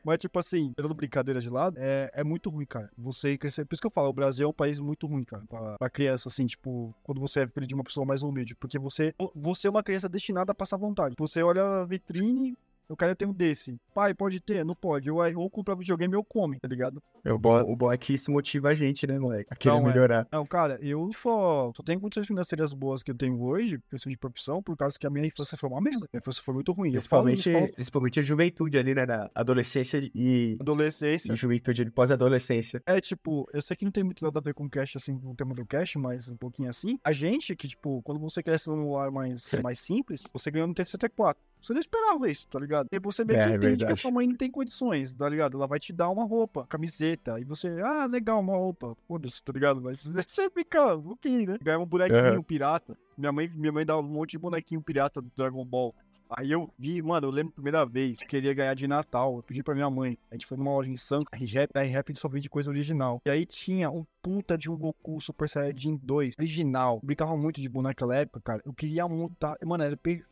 Mas, tipo assim, tirando brincadeira de lado, é, é muito ruim, cara. Você crescer. Por isso que eu falo, o Brasil é um país muito ruim, cara. Pra, pra criança, assim, tipo, quando você é filho de uma pessoa mais humilde. Porque você, você é uma criança destinada a passar vontade. Você olha a vitrine. Eu quero ter um desse. Pai, pode ter? Não pode. Eu, ou comprar videogame ou come, tá ligado? É, O bom, o bom é que isso motiva a gente, né, moleque? A querer Não, é. melhorar. Não, cara, eu só, só tenho condições financeiras boas que eu tenho hoje, questão de profissão, por causa que a minha infância foi uma merda. Minha infância foi muito ruim. Principalmente, falo principalmente a juventude ali, né? Na adolescência e, adolescência. e juventude ali, pós-adolescência. É, tipo, eu sei que não tem muito nada a ver com o cash, assim, com o tema do cash, mas um pouquinho assim. A gente, que, tipo, quando você cresce num lar mais, mais simples, você ganhou no T64. Você não esperava isso, tá ligado? E você meio É, que é entende que a sua mãe não tem condições, tá ligado? Ela vai te dar uma roupa, camiseta, e você, ah, legal, uma roupa, foda-se, tá ligado? Mas você fica, ok, né? Ganhar um bonequinho pirata. Minha mãe, minha mãe dá um monte de bonequinho pirata do Dragon Ball. Aí eu vi, mano, eu lembro a primeira vez, eu queria ganhar de Natal. Eu pedi pra minha mãe. A gente foi numa loja em Santos, a R-Rap, a R-Rap só vende coisa original. E aí tinha um puta de um Goku Super Saiyajin 2, original. Eu brincava muito de boneco naquela época, cara. Eu queria mudar. Mano, era perfeito,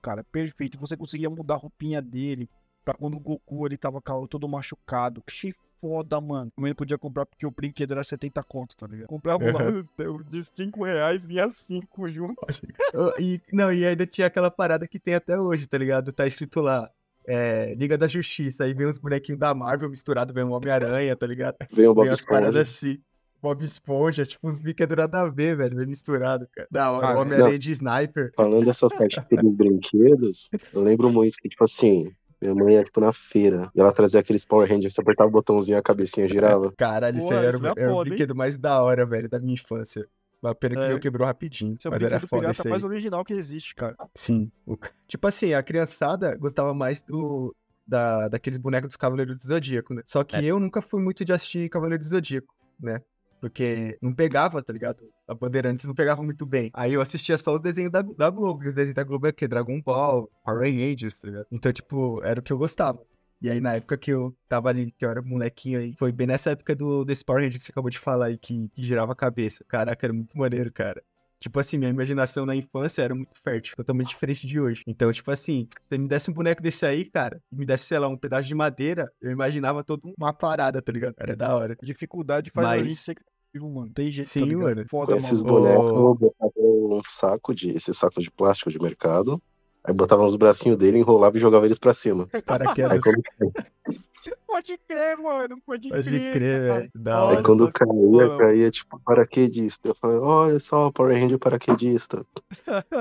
cara, perfeito. Você conseguia mudar a roupinha dele pra quando o Goku ele tava todo machucado. Achei foda, mano. Não podia comprar porque o brinquedo era 70 conto, tá ligado? Comprava lá de 5 reais, vinha 5 junto. E, não, e ainda tinha aquela parada que tem até hoje, tá ligado? Tá escrito lá. É, Liga da Justiça, aí vem uns bonequinhos da Marvel misturado, vem um Homem-Aranha, tá ligado? Vem o Bob paradas Esponja. assim. Bob Esponja, tipo uns brinquedos nada a ver, velho, bem misturado, cara. Da hora, Cara, Homem-Aranha de Sniper. Falando dessa parte dos brinquedos, eu lembro muito que, tipo assim, minha mãe ia, tipo, na feira, e ela trazia aqueles Power Rangers, você apertava o botãozinho e a cabecinha girava. Caralho, isso aí era, isso o- é era o hein? brinquedo mais da hora, velho, da minha infância. Uma pena que É. o meu quebrou rapidinho. Esse é o mas era foda pirata isso aí. mais original que existe, cara. Sim. O- Tipo assim, a criançada gostava mais do. Da, daqueles bonecos dos Cavaleiros do Zodíaco, né? Só que É. eu nunca fui muito de assistir Cavaleiro do Zodíaco, né? Porque não pegava, tá ligado? A Bandeirantes não pegava muito bem. Aí eu assistia só os desenhos da, da Globo. Os desenhos da Globo é o quê? Dragon Ball, Power Rangers, tá ligado? Então, tipo, era o que eu gostava. E aí, na época que eu tava ali, que eu era molequinho aí, foi bem nessa época do desse Power Ranger que você acabou de falar aí, que, que girava a cabeça. Caraca, era muito maneiro, cara. Tipo assim, minha imaginação na infância era muito fértil, totalmente diferente de hoje. Então, tipo assim, se você me desse um boneco desse aí, cara, e me desse, sei lá, um pedaço de madeira, eu imaginava toda uma parada, tá ligado? Era da hora. Dificuldade faz Mas- a gente ser criativo, mano. Tem jeito, Sim, tá mano. Foda, Com esses mano. bonecos, Ô. eu botava um saco de, esse saco de plástico de mercado, Aí botava nos bracinhos dele, enrolava e jogava eles pra cima. Aí Paraquedas. quando, Pode crer, mano. Pode, Pode crer. crer, velho. Da aí hora. Quando caía, caía tipo paraquedista. Eu falei, olha só, Power Ranger paraquedista.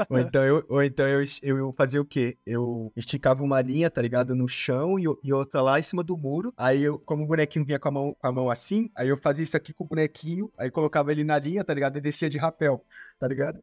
Ou então eu, ou então eu, eu fazia o quê? Eu esticava uma linha, tá ligado? No chão e, e outra lá em cima do muro. Aí eu, como o bonequinho vinha com a mão, com a mão assim, aí eu fazia isso aqui com o bonequinho, aí colocava ele na linha, tá ligado? E descia de rapel, tá ligado?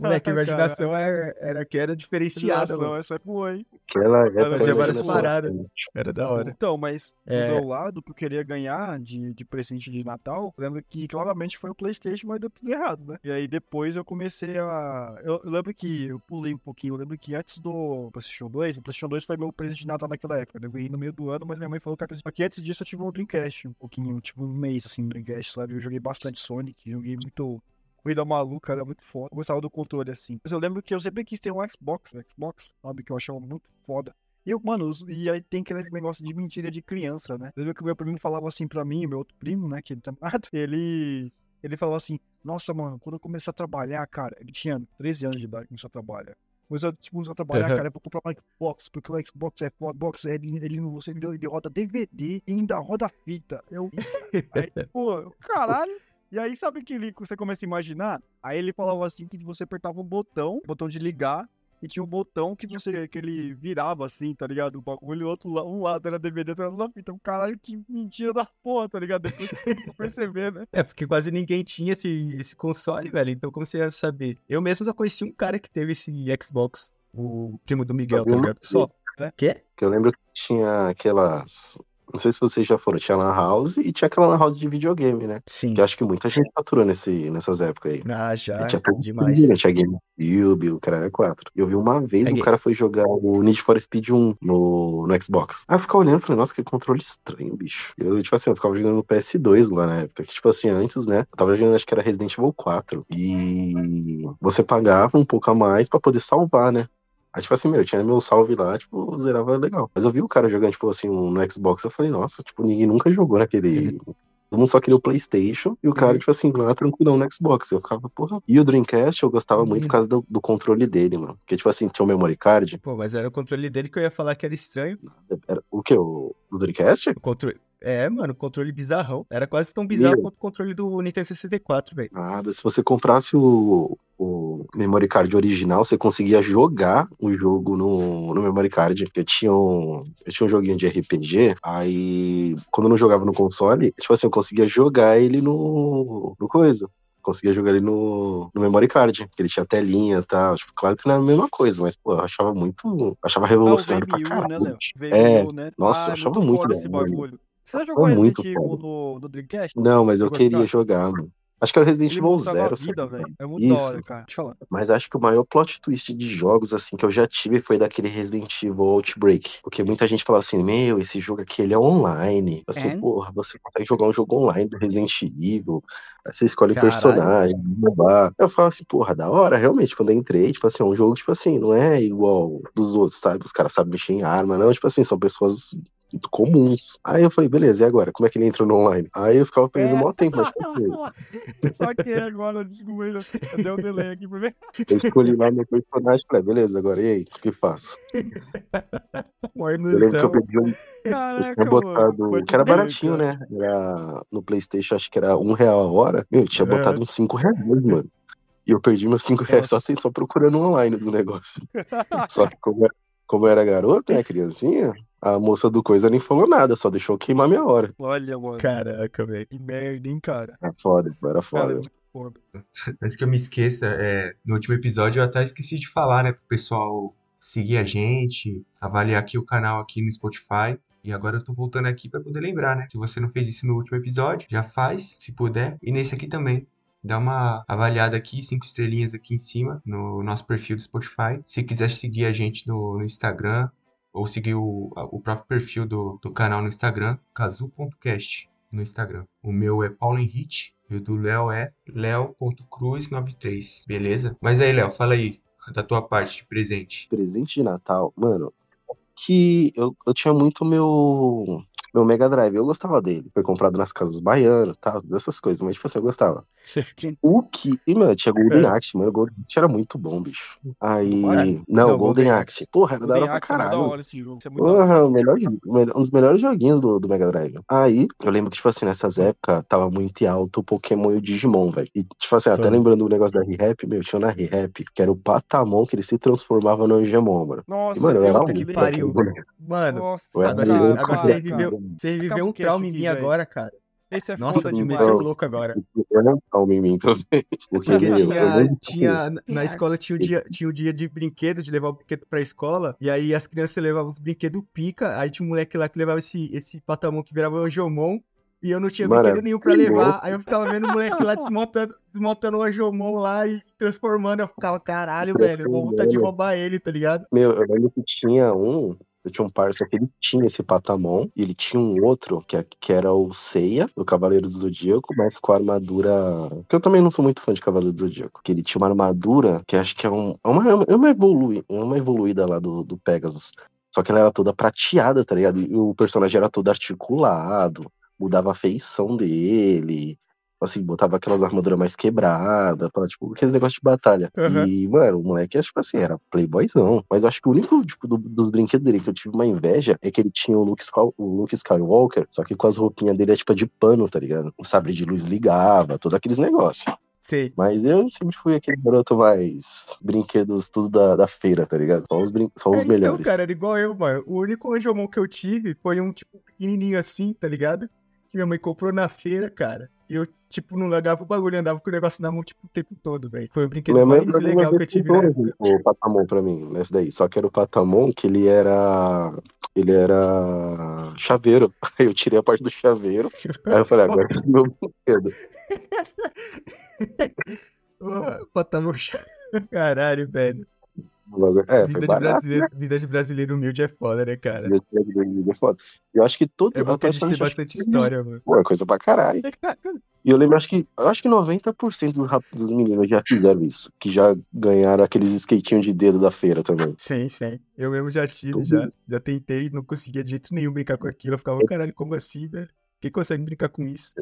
Moleque, a imaginação era, era que era diferenciada, mano. essa é boa, hein? Aquela época. fazia era várias paradas. Era da hora. Então, mas É. do meu lado, que eu queria ganhar de, de presente de Natal, eu lembro que claramente foi o Playstation, mas deu tudo errado, né? E aí depois eu comecei a... Eu, eu lembro que eu pulei um pouquinho, eu lembro que antes do Playstation 2, o Playstation 2 foi meu presente de Natal naquela época. Eu ganhei no meio do ano, mas minha mãe falou que era presente. Só que antes disso eu tive um Dreamcast, um pouquinho, tipo um mês assim, no Dreamcast, sabe? Eu joguei bastante Sonic, joguei muito... Corrida maluca, era muito foda. Eu gostava do controle assim. Mas eu lembro que eu sempre quis ter um Xbox, um Xbox, sabe? Que eu achava muito foda. E eu, mano, e aí tem aquele negócio de mentira de criança, né? Lembra que o meu primo falava assim pra mim, o meu outro primo, né? Que ele tá nada, ele. Ele falava assim, nossa, mano, quando eu começar a trabalhar, cara, ele tinha 13 anos de idade, começou a trabalhar. Começou a, tipo, a trabalhar, cara, eu vou comprar um Xbox, porque o Xbox é foda, Xbox, ele, ele, não- você, ele, ele roda DVD e ainda roda fita. Eu, aí, pô, caralho. E aí, sabe aquele que você começa a imaginar? Aí ele falava assim que você apertava um botão, botão de ligar, e tinha um botão que você que ele virava assim, tá ligado? O bagulho, outro um lado era DVD, outro lado era fita. Caralho, que mentira da porra, tá ligado? Depois eu perceber, né? É, porque quase ninguém tinha esse, esse console, velho. Então, como você ia saber? Eu mesmo só conheci um cara que teve esse Xbox, o primo do Miguel, tá ligado? Só. Né? Quê? Que eu lembro que tinha aquelas. Não sei se vocês já foram, tinha Lan House e tinha aquela Lan House de videogame, né? Sim. Que eu acho que muita gente faturou nesse, nessas épocas aí. Ah, já. E tinha tudo Demais. né? Tinha GameCube, o cara era 4. Eu vi uma vez É que- cara foi jogar o Need for Speed 1 no, no Xbox. Aí eu ficava olhando e falei, nossa, que controle estranho, bicho. Eu, tipo assim, eu ficava jogando no PS2 lá na época. Que, tipo assim, antes, né? Eu tava jogando, acho que era Resident Evil 4. E você pagava um pouco a mais pra poder salvar, né? Aí, tipo assim, meu, eu tinha meu salve lá, tipo, zerava legal. Mas eu vi o cara jogando, tipo assim, um, no Xbox, eu falei, nossa, tipo, ninguém nunca jogou naquele. Todo mundo só queria o PlayStation e o cara, Uhum. tipo assim, lá tranquilão no Xbox. Eu ficava, porra. E o Dreamcast eu gostava muito por causa do, do controle dele, mano. Porque, tipo assim, tinha o memory card. Pô, mas era o controle dele que eu ia falar que era estranho. Era, o que? O, o Dreamcast? O controle... É, mano, controle bizarrão. Era quase tão bizarro Meu. quanto o controle do Nintendo 64, velho. Nada. Se você comprasse o, o memory card original, você conseguia jogar o jogo no, no memory card. Eu tinha, um, eu tinha um joguinho de RPG, aí quando eu não jogava no console, tipo assim, eu conseguia jogar ele no, no coisa. Conseguia jogar ele no, no memory card, que ele tinha telinha e tal. Tipo, claro que não era a mesma coisa, mas, pô, eu achava muito. eu achava Ah, revolucionário pra VMU, caralho. né, Léo? É, VMU, né? nossa, eu ah, achava muito muito esse bagulho. Você já jogou Resident Evil no, no Dreamcast? Não, mas eu Jogou queria jogar, mano. Acho que era o Resident Evil Zero. vida. É muito da Isso. hora, cara. Deixa eu falar. Mas acho que o maior plot twist de jogos, assim, que eu já tive foi daquele Resident Evil Outbreak. Porque muita gente fala assim, meu, esse jogo aqui, ele é online. Assim, É? porra, você consegue jogar um jogo online do Resident Evil. Aí você escolhe Caralho. personagem, blá. Eu falo assim, porra, da hora, realmente. Quando eu entrei, tipo assim, é um jogo, tipo assim, não é igual dos outros, sabe? Os caras sabem mexer em arma, não. Tipo assim, são pessoas comuns. Aí eu falei, beleza, e agora? Como é que ele entrou no online? Aí eu ficava perdendo É. o maior tempo, mas Só que agora, desculpa, eu eu dei um delay aqui pra ver. eu escolhi lá meu personagem, falei, beleza, agora e aí? O que faço? Eu lembro que eu pedi um Eu Caraca, tinha botado. mano. Que era baratinho, cara. né? Era, no PlayStation, acho que era um real a hora. Eu tinha É. botado uns 5 reais, mano. E eu perdi meus 5 reais só, Nossa. só procurando online do negócio. Só que como, era- como eu era garota, né, criancinha, a moça do coisa nem falou nada, só deixou queimar minha hora. Olha, mano. Caraca, velho. Que merda, hein, cara. Era foda, era Cara, foda. é muito foda. Antes que eu me esqueça, é, no último episódio eu até esqueci de falar, né, pro pessoal seguir a gente, avaliar aqui o canal aqui no Spotify. E agora eu tô voltando aqui pra poder lembrar, né? Se você não fez isso no último episódio, já faz, se puder. E nesse aqui também. Dá uma avaliada aqui, cinco estrelinhas aqui em cima, no nosso perfil do Spotify. Se quiser seguir a gente no, no Instagram, ou seguir o, o próprio perfil do, do canal no Instagram, cazu.cast no Instagram. O meu é Paulo Henrique e o do Léo é leo.cruz93, beleza? Mas aí, Léo, fala aí da tua parte presente. Presente de Natal, mano, que eu, eu tinha muito meu. Meu Mega Drive, eu gostava dele. Foi comprado nas casas baianas, tal, dessas coisas, mas tipo assim, eu gostava. O que. E, mano, tinha Golden É. Axe, mano. O Golden Axe era muito bom, bicho. Aí. Mario? Não, Não, Golden Golden Axe. Porra, era da hora pra é caralho. hora esse jogo. É. Porra, melhor, um dos melhores joguinhos do, do Mega Drive. Aí, eu lembro que, tipo assim, nessas épocas, tava muito em alto o Pokémon e o Digimon, velho. E, tipo assim, até lembrando o negócio da Re-Rap, meu, tinha na Re-Rap, que era o Patamon, que ele se transformava no Angemon, mano. Nossa, E, mano, eu era puta que pariu. Mano, Nossa, agora, você viveu, você viveu um trauma em mim agora, cara. Esse é Nossa, foda demais. meteu louco agora. Eu não em mim também. Porque, Porque meu, eu tinha, tinha, na escola tinha o dia, tinha o dia de brinquedo, de levar o brinquedo pra escola, e aí as crianças levavam os brinquedos pica, aí tinha um moleque lá que levava esse, esse patamon que virava o Anjomon, e eu não tinha Mano, brinquedo nenhum pra levar, louco. aí eu ficava vendo o moleque lá desmontando, desmontando o Anjomon lá e transformando, eu ficava, caralho, velho, eu vou vontade de roubar ele, tá ligado? Meu, eu lembro que tinha um. Eu tinha um parça que ele tinha esse Patamon, e ele tinha um outro, que, é- que era o Seiya, do Cavaleiro do Zodíaco, mas com a armadura. Que eu também não sou muito fã de Cavaleiro do Zodíaco. Que ele tinha uma armadura que acho que é, um, é, uma, é, uma, evolui, é uma evoluída lá do, do Pegasus. Só que ela era toda prateada, tá ligado? E o personagem era todo articulado, mudava a feição dele. Assim, botava aquelas armaduras mais quebradas, pra, tipo, aqueles negócios de batalha. Aham. E, mano, o moleque, tipo assim, era playboyzão. Mas acho que o único, tipo, do- dos brinquedos dele que eu tive uma inveja é que ele tinha o Luke, o Luke Skywalker, só que com as roupinhas dele é tipo de pano, tá ligado? O sabre de luz ligava, todos aqueles negócios. Sei. Mas eu sempre fui aquele garoto mais brinquedos, tudo da, da feira, tá ligado? Só os, brin... Só os É, melhores. Então, cara, era igual eu, mano. O único Anjomon que eu tive foi um, tipo, pequenininho assim, tá ligado? Que minha mãe comprou na feira, cara. E eu, tipo, não largava o bagulho, andava com o negócio na mão, tipo, o tempo todo, velho. Foi o brinquedo Minha mais legal que eu tive na comprou época. o Patamon pra mim, nesse daí. Só que era o Patamon que ele era. Ele era chaveiro. Aí eu tirei a parte do chaveiro. Aí eu falei, agora é meu brinquedo. Patamon. Caralho, velho. Logo- É, Vida de, brasileiro, vida de brasileiro humilde é foda, né, cara? Tinha de dois vídeos foda. Eu acho que todo. É bom que a gente tem bastante que- história, mano. Pô, é coisa pra caralho. E eu lembro, acho que, eu acho que 90% dos, rap- dos meninos já fizeram isso. Que já ganharam aqueles skatinhos de dedo da feira também. Sim, sim. Eu mesmo já tive, já. Já tentei, não conseguia de jeito nenhum brincar com aquilo. Eu ficava, caralho, como assim, velho? Quem consegue brincar com isso?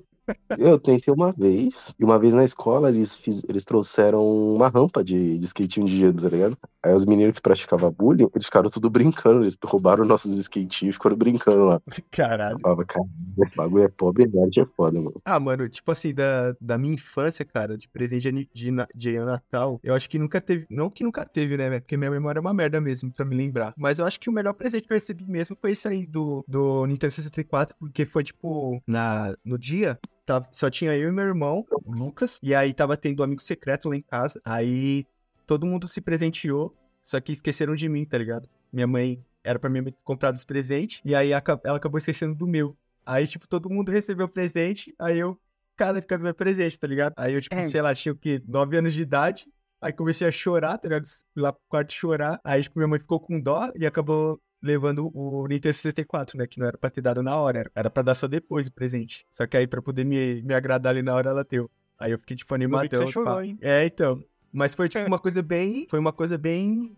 Eu tentei uma vez, e uma vez na escola eles, fiz- eles trouxeram uma rampa de, de skatinho de dedo, tá ligado? Aí os meninos que praticavam bullying, eles ficaram tudo brincando, eles roubaram nossos skatinhos e ficaram brincando lá. Caralho. Eu falava, cara, bagulho é pobre, nerd é foda, mano. Ah, mano, tipo assim, da, da minha infância, cara, de presente de, de, de Natal, eu acho que nunca teve. Não que nunca teve, né? Porque minha memória é uma merda mesmo, pra me lembrar. Mas eu acho que o melhor presente que eu recebi mesmo foi esse aí do, do Nintendo 64, porque foi, tipo, na, no dia. Tava, só tinha eu e meu irmão, o Lucas, e aí tava tendo um amigo secreto lá em casa. Aí todo mundo se presenteou, só que esqueceram de mim, tá ligado? Minha mãe era pra ter comprado os presentes, e aí ela acabou esquecendo do meu. Aí, tipo, todo mundo recebeu presente, aí eu, cara, ficando meu presente, tá ligado? Aí eu, tipo, É. sei lá, tinha o quê? 9 anos de idade. Aí comecei a chorar, tá ligado? Fui lá pro quarto chorar. Aí, tipo, minha mãe ficou com dó e acabou levando o Nintendo 64, né? Que não era pra ter dado na hora, era, pra dar só depois o presente. Só que aí, pra poder me, me agradar ali na hora, ela deu. Aí eu fiquei, tipo, animadão. você chorou, pá. hein? É, então. Mas foi, tipo, uma coisa bem... Foi uma coisa bem...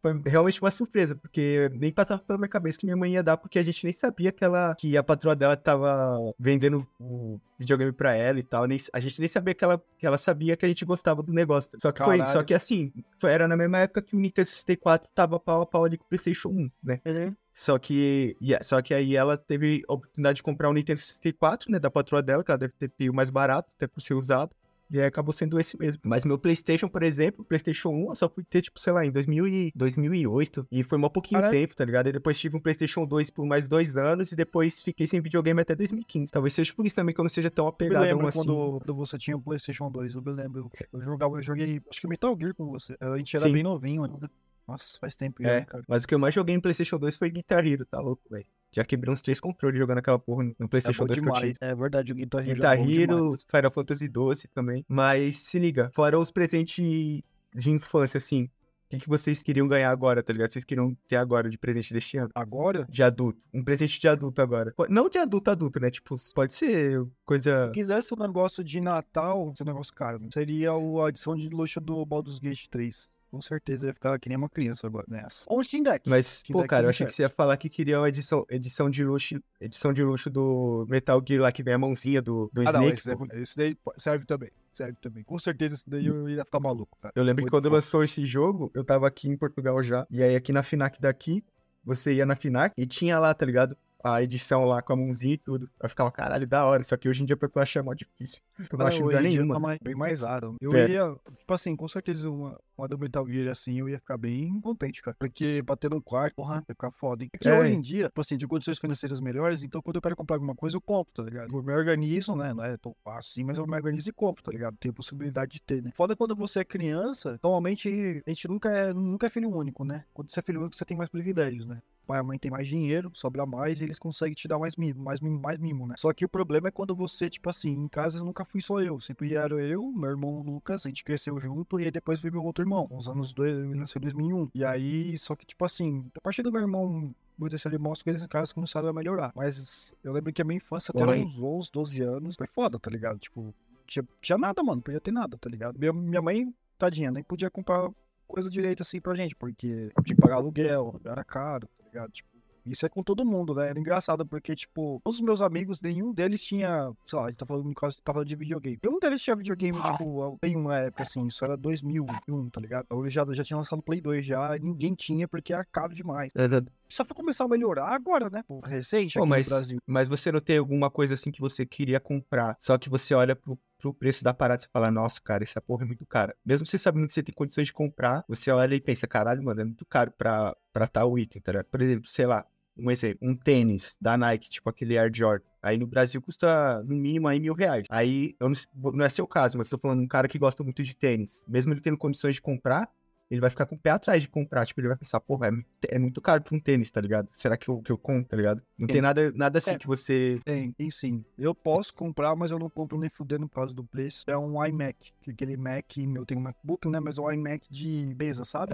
Foi realmente uma surpresa, porque nem passava pela minha cabeça que minha mãe ia dar, porque a gente nem sabia que ela... Que a patroa dela tava vendendo o videogame pra ela e tal. Nem, a gente nem sabia que ela, que ela sabia que a gente gostava do negócio. Só que foi... Caralho. Só que assim, foi, era na mesma época que o Nintendo 64 tava pau a pau ali com o PlayStation 1, né? Só que, e- só que aí ela teve a oportunidade de comprar um Nintendo 64, né, da patroa dela, que ela deve ter pego mais barato, até por ser usado. E aí acabou sendo esse mesmo. Mas meu PlayStation, por exemplo, PlayStation 1, eu só fui ter, tipo, sei lá, em 2000 e 2008. E foi um pouquinho tempo, tá ligado? E depois tive um PlayStation 2 por mais dois anos. E depois fiquei sem videogame até 2015. Talvez seja por isso também que eu não seja tão Eu me apegado lembro assim. quando, quando você tinha o PlayStation 2, eu me lembro. Eu jogava, eu joguei, acho que Metal Gear com você. A gente era Sim. bem novinho ainda. Nossa, faz tempo já, É, né, cara. mas o que eu mais joguei em PlayStation 2 foi Guitar Hero, tá louco, velho? Já quebrei uns três controles jogando aquela porra no É PlayStation bom 2 que eu tinha. demais. É verdade, o Guitar Hero. é Guitar bom Hero, demais. Final Fantasy XII também. Mas se liga, fora os presentes de infância, assim, o que, vocês queriam ganhar agora, tá ligado? Vocês queriam ter agora de presente deste ano? Agora, De adulto. Um presente de adulto agora. Não de adulto adulto, né? Tipo, pode ser coisa. se quisesse um negócio de Natal, esse negócio caro, né? seria a edição de luxo do Baldur's Gate 3. Com certeza eu ia ficar que nem uma criança agora nessa. Ou o Steam Deck. Mas, Steam pô, Deck cara, eu também achei que você ia falar que queria uma edição, edição de luxo, edição de luxo do Metal Gear lá que vem a mãozinha do, do Ah, não, Snake. esse, pô. daí, esse daí serve também. Serve também. Com certeza esse daí eu ia ficar maluco, cara. Eu lembro que Muito quando foda. lançou esse jogo, eu tava aqui em Portugal já. E aí aqui na Finac daqui, você ia na Finac e tinha lá, tá ligado? A edição lá com a mãozinha e tudo. Eu ficava, caralho, da hora. Só que hoje em dia pra tu achar é mó difícil. Eu não Ah, hoje lugar em dia nenhum, tá mais- bem mais raro. Eu É. iria, tipo assim, com certeza uma, uma do Metal Gear assim, eu ia ficar bem contente, cara. Porque bater no quarto, porra, ia ficar foda. Porque É. hoje em dia, tipo assim, de condições financeiras melhores, então quando eu quero comprar alguma coisa, eu compro, tá ligado? Eu me organizo, né? Não é tão fácil assim, mas eu me organizo e compro, tá ligado? Tem a possibilidade de ter, né? Foda quando você é criança, normalmente a gente nunca é, nunca é filho único, né? Quando você é filho único, você tem mais privilégios, né? Pai e a mãe tem mais dinheiro, sobra mais, e eles conseguem te dar mais mimo, mais mimo, mais mimo, né? Só que o problema é quando você, tipo assim, em casa nunca fui só eu, sempre era eu, meu irmão Lucas, a gente cresceu junto, e aí depois veio meu outro irmão, uns anos dois, ele nasceu em 2001. E aí, só que, tipo assim, a partir do meu irmão meu terceiro irmão, as coisas em casa começaram a melhorar. Mas eu lembro que a minha infância, até Oi. uns 11, 12 anos, foi foda, tá ligado? Tipo, tinha, tinha nada, mano, podia ter nada, tá ligado? Minha, minha mãe, tadinha, nem podia comprar coisa direito assim pra gente, porque tinha que pagar aluguel, era caro, ligado? Tipo, isso é com todo mundo, né? Era engraçado, porque, tipo, todos os meus amigos, nenhum deles tinha, sei lá, a gente tá falando, no caso, tá falando de videogame. Nenhum deles tinha videogame, tipo, em uma época, assim, isso era 2001, tá ligado? Eu já, já tinha lançado Play 2 já, ninguém tinha, porque era caro demais. É, é, Só foi começar a melhorar agora, né? Pô, recente Pô, aqui mas, no Brasil. mas você não tem alguma coisa assim que você queria comprar, só que você olha pro, pro preço da parada você fala, nossa, cara, essa porra é muito cara. Mesmo você sabendo que você tem condições de comprar, você olha e pensa, caralho, mano, é muito caro pra, pra tal item, tá ligado? Por exemplo, sei lá, um exemplo, um tênis da Nike, tipo aquele Air Jordan. Aí no Brasil custa no mínimo aí mil reais. Aí, eu não, não é seu caso, mas eu tô falando um cara que gosta muito de tênis. Mesmo ele tendo condições de comprar, ele vai ficar com o pé atrás de comprar. Tipo, ele vai pensar, porra, é, muito- é muito caro pra um tênis, tá ligado? Será que eu, que eu compro, tá ligado? Não tem nada, nada assim É. que você. Tem, tem sim. Eu posso comprar, mas eu não compro nem fudendo por causa do preço. É um iMac. que Aquele Mac, eu tenho um MacBook, né? Mas é um iMac de mesa, sabe?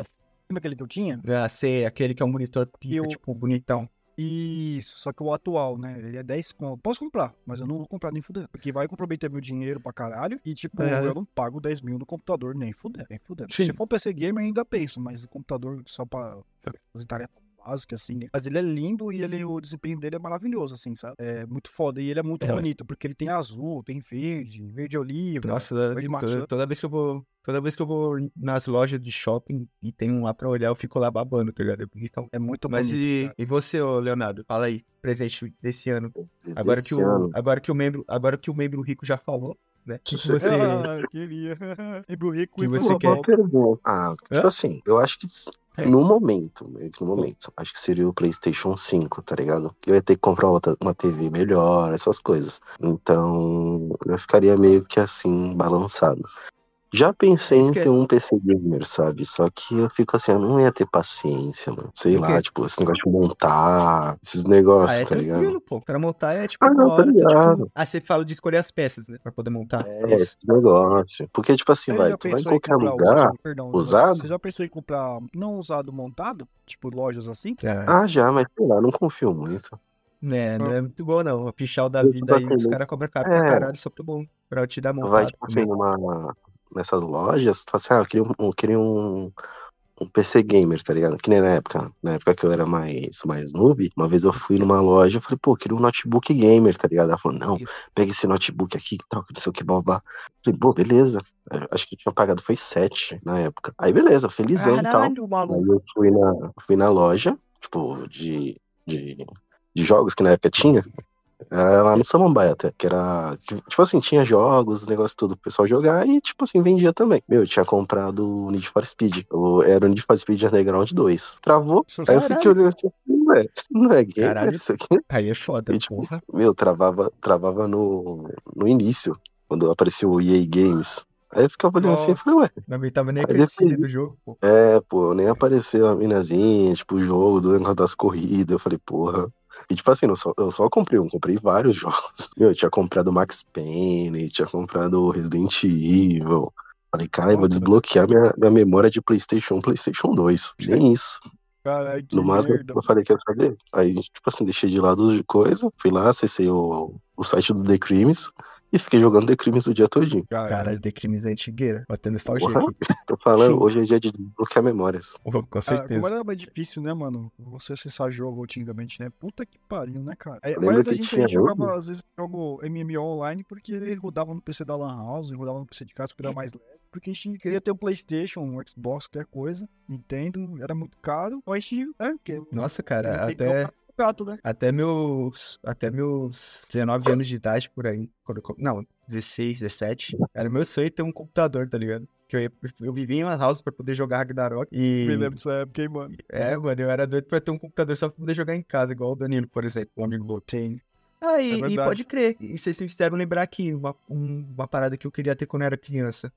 Lembra aquele que eu tinha? Ah, sei, aquele que é um monitor pica, Eu- tipo, bonitão. Isso, só que o atual, né? Ele é 10 conto. Posso comprar, mas eu não vou comprar nem fudendo. Porque vai comprometer meu dinheiro pra caralho. E, tipo, É. eu não pago 10 mil no computador, nem fudendo, nem fudendo. Sim. Se for PC gamer, ainda penso, mas o computador só pra fazer tarefa básica, assim. né? Mas ele é lindo e ele, o desempenho dele é maravilhoso, assim, sabe? É muito foda. E ele é muito É. bonito, porque ele tem azul, tem verde, verde oliva. Nossa, verde toda, toda vez que eu vou. Toda vez que eu vou nas lojas de shopping e tem um lá pra olhar, eu fico lá babando, tá ligado? É bonitão. É muito Mas bonito. e, cara. e você, ô Leonardo? Fala aí, presente desse ano. Agora que, Desse o, ano. agora, que o membro, agora que o membro rico já falou, né? Que, que você. Ah, queria. Lembra o rico que e você quer? Ah, Hã? tipo assim, eu acho que. No momento, meio que no momento, acho que seria o PlayStation 5, tá ligado? Eu ia ter que comprar outra, uma TV melhor, essas coisas. Então, eu ficaria meio que assim, balançado. Já pensei Isso em que é- ter um PC gamer, sabe? Só que eu fico assim, eu não ia ter paciência, mano. Sei lá, tipo, esse negócio de montar, esses Ah, negócios, é tá ligado? tranquilo, pô. Pra montar é tipo Ah, não, tá hora. tu- ligado. tu- Ah, você fala de escolher as peças, né? Pra poder montar. É, Isso. esses negócios. Porque, tipo assim, Você vai, tu vai em em qualquer comprar lugar. usado? Perdão, usado? Você já pensou em comprar não usado montado? Tipo lojas assim? É, Ah, já, mas sei lá, não confio muito. né, não é muito bom, não. A pichal da Eu, vida tipo aí, os caras cobram caro pra é. caralho só pra, bom, pra te dar montado. vai, tipo assim, numa, nessas lojas, tu fala assim, ah, eu queria, um, eu queria um, um PC gamer, tá ligado? Que nem na época, na época que eu era mais, mais noob, uma vez eu fui numa loja, eu falei, pô, eu queria um notebook gamer, tá ligado? Ela falou, não, pega esse notebook aqui e tal, que não sei o que, babá. Falei, pô, beleza. Eu Acho que eu tinha pagado, foi 7 na época. Aí, beleza, felizão e tal. Caralho, Aí eu fui na, fui na loja, tipo, de, de, de jogos que na época tinha. Era lá no Samambaia até, que era. Tipo assim, tinha jogos, negócio tudo pro pessoal jogar e, tipo assim, vendia também. Meu, eu tinha comprado o Need for Speed. Eu, era o Need for Speed Underground 2. Travou. Aí eu fiquei Caralho. olhando assim, não é, não é gamer Caralho. isso aqui. Aí é foda, E, tipo, porra. Meu, travava, travava no, no início, quando apareceu o EA Games. Aí eu ficava olhando assim e falei, ué, Não aguentava nem a Aí cutscene depois- do jogo, pô. é, pô, nem apareceu a minazinha, tipo, o jogo do negócio das corridas. Eu falei, porra. E tipo assim, eu só, eu só comprei um, comprei vários jogos. Eu tinha comprado Max Payne, tinha comprado Resident Evil. Falei, cara, eu vou desbloquear minha, minha memória de PlayStation 1, PlayStation 2. Nem isso. Caralho, que No máximo, merda. eu falei, quer saber? Aí, tipo assim, deixei de lado de coisa, fui lá, acessei o, o site do The Crimes e fiquei jogando The Crimes o dia todinho. Caralho, The Crimes é antigueira. Batendo nostalgia Porra. aqui. Tô falando, hoje é dia de desbloquear memórias. Com Ah, certeza. como era mais difícil, né, mano? Você acessar jogo antigamente, né? Puta que pariu, né, cara? Aí, a lembro maioria da que gente tinha aí jogava, jogo. às vezes, jogo MMO online porque ele rodava no PC da Lan House, rodava no PC de casa, porque era mais leve. Porque a gente queria ter um Playstation, um Xbox, qualquer coisa. Nintendo, era muito caro. Então a gente, é, que Nossa, cara, que até, né? até meus. Até meus 19 anos de idade por aí. Quando não, 16, 17. Era meu sonho ter um computador, tá ligado? Que eu, ia, eu vivia em uma house pra poder jogar Ragnarok. E. Me lembro dessa época, hein, mano. É, mano, eu era doido pra ter um computador só pra poder jogar em casa, igual o Danilo, por exemplo, um amigo meu. Tem. Ah, e, É e pode crer. E vocês me fizeram lembrar aqui uma, um- uma parada que eu queria ter quando eu era criança.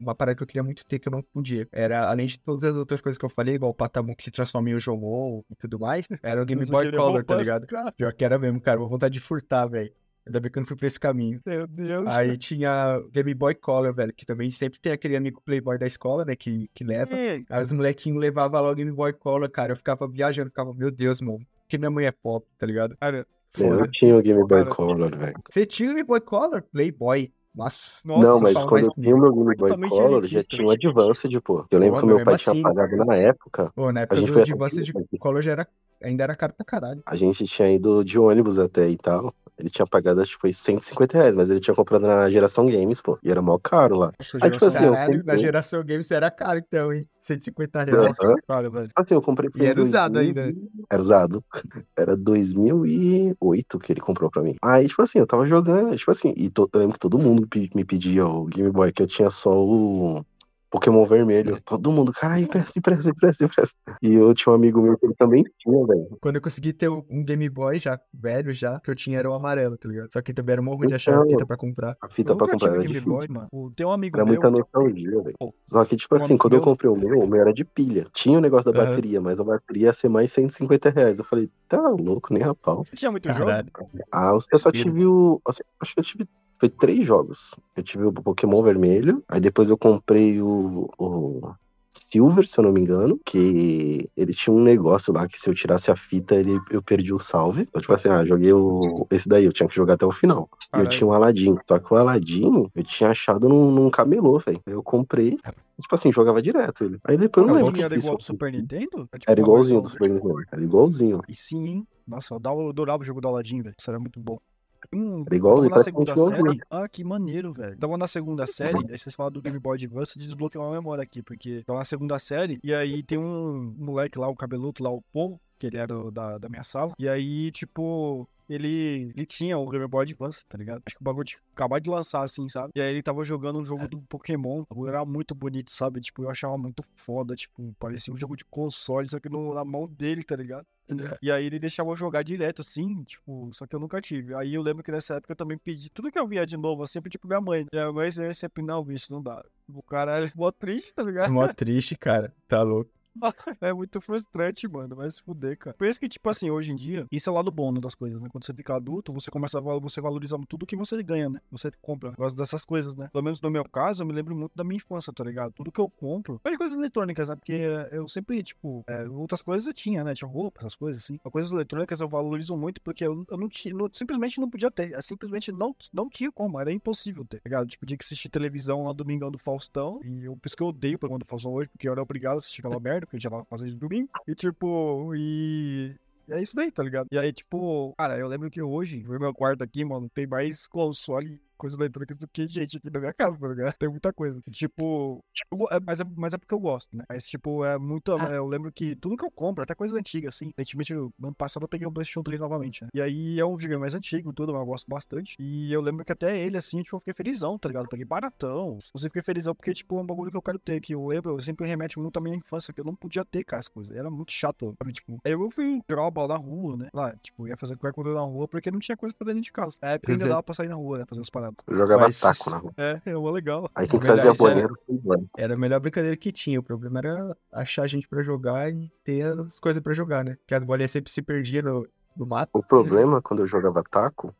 Uma parada que eu queria muito ter que eu não podia. Era, além de todas as outras coisas que eu falei, igual o Patamon que se transforma em Jomon e tudo mais, era o Game Boy Color, tá ligado? Cara, Pior que era mesmo, cara. Uma vontade de furtar, velho. Ainda bem que eu não fui pra esse caminho. meu Deus. Aí tinha o Game Boy Color, velho, que também sempre tem aquele amigo playboy da escola, né, que, que leva. É, Aí os molequinhos levavam lá o Game Boy Color, cara. Eu ficava viajando, ficava, meu Deus, mano. Porque minha mãe é pobre, tá ligado? cara, Foda. Eu tinha o Game Boy. Color, velho. Você tinha o Game Boy Color? Playboy. Nossa. Nossa, Não, não mas quando mais eu tinha o meu Game Boy Color, já tinha o Advanced, pô. Eu lembro Pô, que mas meu pai mesmo tinha assim. pagado na época. Pô, na A época gente do foi Advanced de Color já era, ainda era caro pra caralho. A gente tinha ido de ônibus até e tal. Ele tinha pagado, acho que foi 150 reais, mas ele tinha comprado na geração Games, pô. E era mó caro lá. Nossa, Aí, tipo assim, Caralho, na comprei. geração Games era caro então, hein? 150 reais. Aham. cara, velho. Assim, eu comprei. E era usado 2000 ainda. Era usado. Era 2008 que ele comprou pra mim. Aí, tipo assim, eu tava jogando, tipo assim, e to- eu lembro que todo mundo me pedia o Game Boy, que eu tinha só o Pokémon vermelho. Todo mundo, cara, empresta, empresta, empresta, empresta. E eu tinha um amigo meu que ele também tinha, velho. Quando eu consegui ter um Game Boy já, velho já, que eu tinha era o amarelo, tá ligado? Só que também era mó ruim de achar a Então. fita pra comprar. A fita Eu pra comprar tive era Game difícil. Boy, mano. O- Tem um amigo Era meu. muita nostalgia, velho. Só que, tipo um assim, quando eu meu- comprei o meu, o meu era de pilha. Tinha o negócio da Aham. bateria, mas a bateria ia ser mais 150 reais. Eu falei, tá louco, nem a pau. Você tinha muito jogo? Caralho. Ah, eu só tive o. assim, acho que eu tive. Foi três jogos. Eu tive o Pokémon vermelho, aí depois eu comprei o, o Silver, se eu não me engano, que ele tinha um negócio lá que se eu tirasse a fita, ele, eu perdi o salve. Então, tipo assim, ah, joguei o, esse daí, eu tinha que jogar até o final. E eu tinha o Aladdin. Só que o Aladdin eu tinha achado num, num camelô, velho. Eu comprei, tipo assim, jogava direto ele. Aí depois eu não lembro. Era igual do Super Nintendo? É tipo Era igualzinho do Super Nintendo. Era igualzinho. E sim, hein? Nossa, eu adorava o jogo do Aladdin, velho. Isso era muito bom. Hum, Era igual- tava na segunda série. Ah, que maneiro, velho. Tava na segunda série, aí vocês falaram do Game Boy Advance, desbloqueou uma memória aqui, porque tava na segunda série, e aí tem um moleque lá, o cabeludo lá, o Paul, que ele era da, da minha sala, e aí, tipo, ele, ele tinha o Game Boy Advance, tá ligado? Acho que o bagulho tinha acabado de lançar, assim, sabe? E aí ele tava jogando um jogo do Pokémon, o era muito bonito, sabe? Tipo, eu achava muito foda, tipo, parecia um jogo de console, só que no- na mão dele, tá ligado? E aí ele deixava eu jogar direto, assim, tipo, só que eu nunca tive. Aí eu lembro que nessa época eu também pedi tudo que eu via de novo, eu sempre, tipo, minha mãe. E a mãe sempre, não, bicho, não dá. O cara é mó triste, tá ligado? Mó triste, cara. Tá louco. É muito frustrante, mano. Vai se fuder, cara. Isso que, tipo assim, hoje em dia, isso é o lado bom né, das coisas, né? Quando você fica adulto, você começa a você valoriza tudo que você ganha, né? Você compra. Gosto dessas coisas, né? Pelo menos no meu caso, eu me lembro muito da minha infância, tá ligado? Tudo que eu compro. Mas coisas eletrônicas, né? Porque eu sempre, tipo, eh, outras coisas eu tinha, né? Tinha roupa, essas coisas assim. Mas coisas eletrônicas eu valorizo muito porque eu, eu não tinha, simplesmente não podia ter. Eu simplesmente não, não tinha como. Era impossível ter, tá ligado? Tipo, tinha que assistir televisão lá domingão do Faustão. E eu, por isso que eu odeio o programa do Faustão hoje, porque eu era obrigado a assistir aquela merda, porque eu já tava fazendo de domingo. E tipo, e. É isso daí, tá ligado? E aí, tipo, cara, eu lembro que hoje, no meu quarto aqui, mano, tem mais console coisas eletrônicas do que gente aqui na minha casa, tá ligado? Tem muita coisa. Tipo, eu é- mas, é, mas é porque eu gosto, né? Mas, tipo, é muito. é, eu lembro que tudo que eu compro, até coisa antiga, assim. Recentemente, ano passado, eu peguei o PlayStation 3 novamente, né? E aí é um videogame mais antigo, tudo, mas eu gosto bastante. E eu lembro que até ele, assim, tipo, eu fiquei felizão, tá ligado? Eu peguei baratão. Eu fiquei felizão porque, tipo, é um bagulho que eu quero ter, que eu lembro, eu sempre remete muito à minha infância, que eu não podia ter, cara, as coisas. Era muito chato, sabe? Tipo, aí eu fui tropa na rua, né? Lá, tipo, ia fazer qualquer coisa na rua porque não tinha coisa pra dentro de casa. Na época ainda Uhum. dava pra sair na rua, né? Fazer as paradas. Eu jogava Mas- taco na rua. É, é uma legal. Aí quem Verdade, trazia isso era- banheiro foi o. Era a melhor brincadeira que tinha. O problema era achar gente pra jogar e ter as coisas pra jogar, né? Porque as bolinhas sempre se perdiam no, no mato. O problema quando eu jogava taco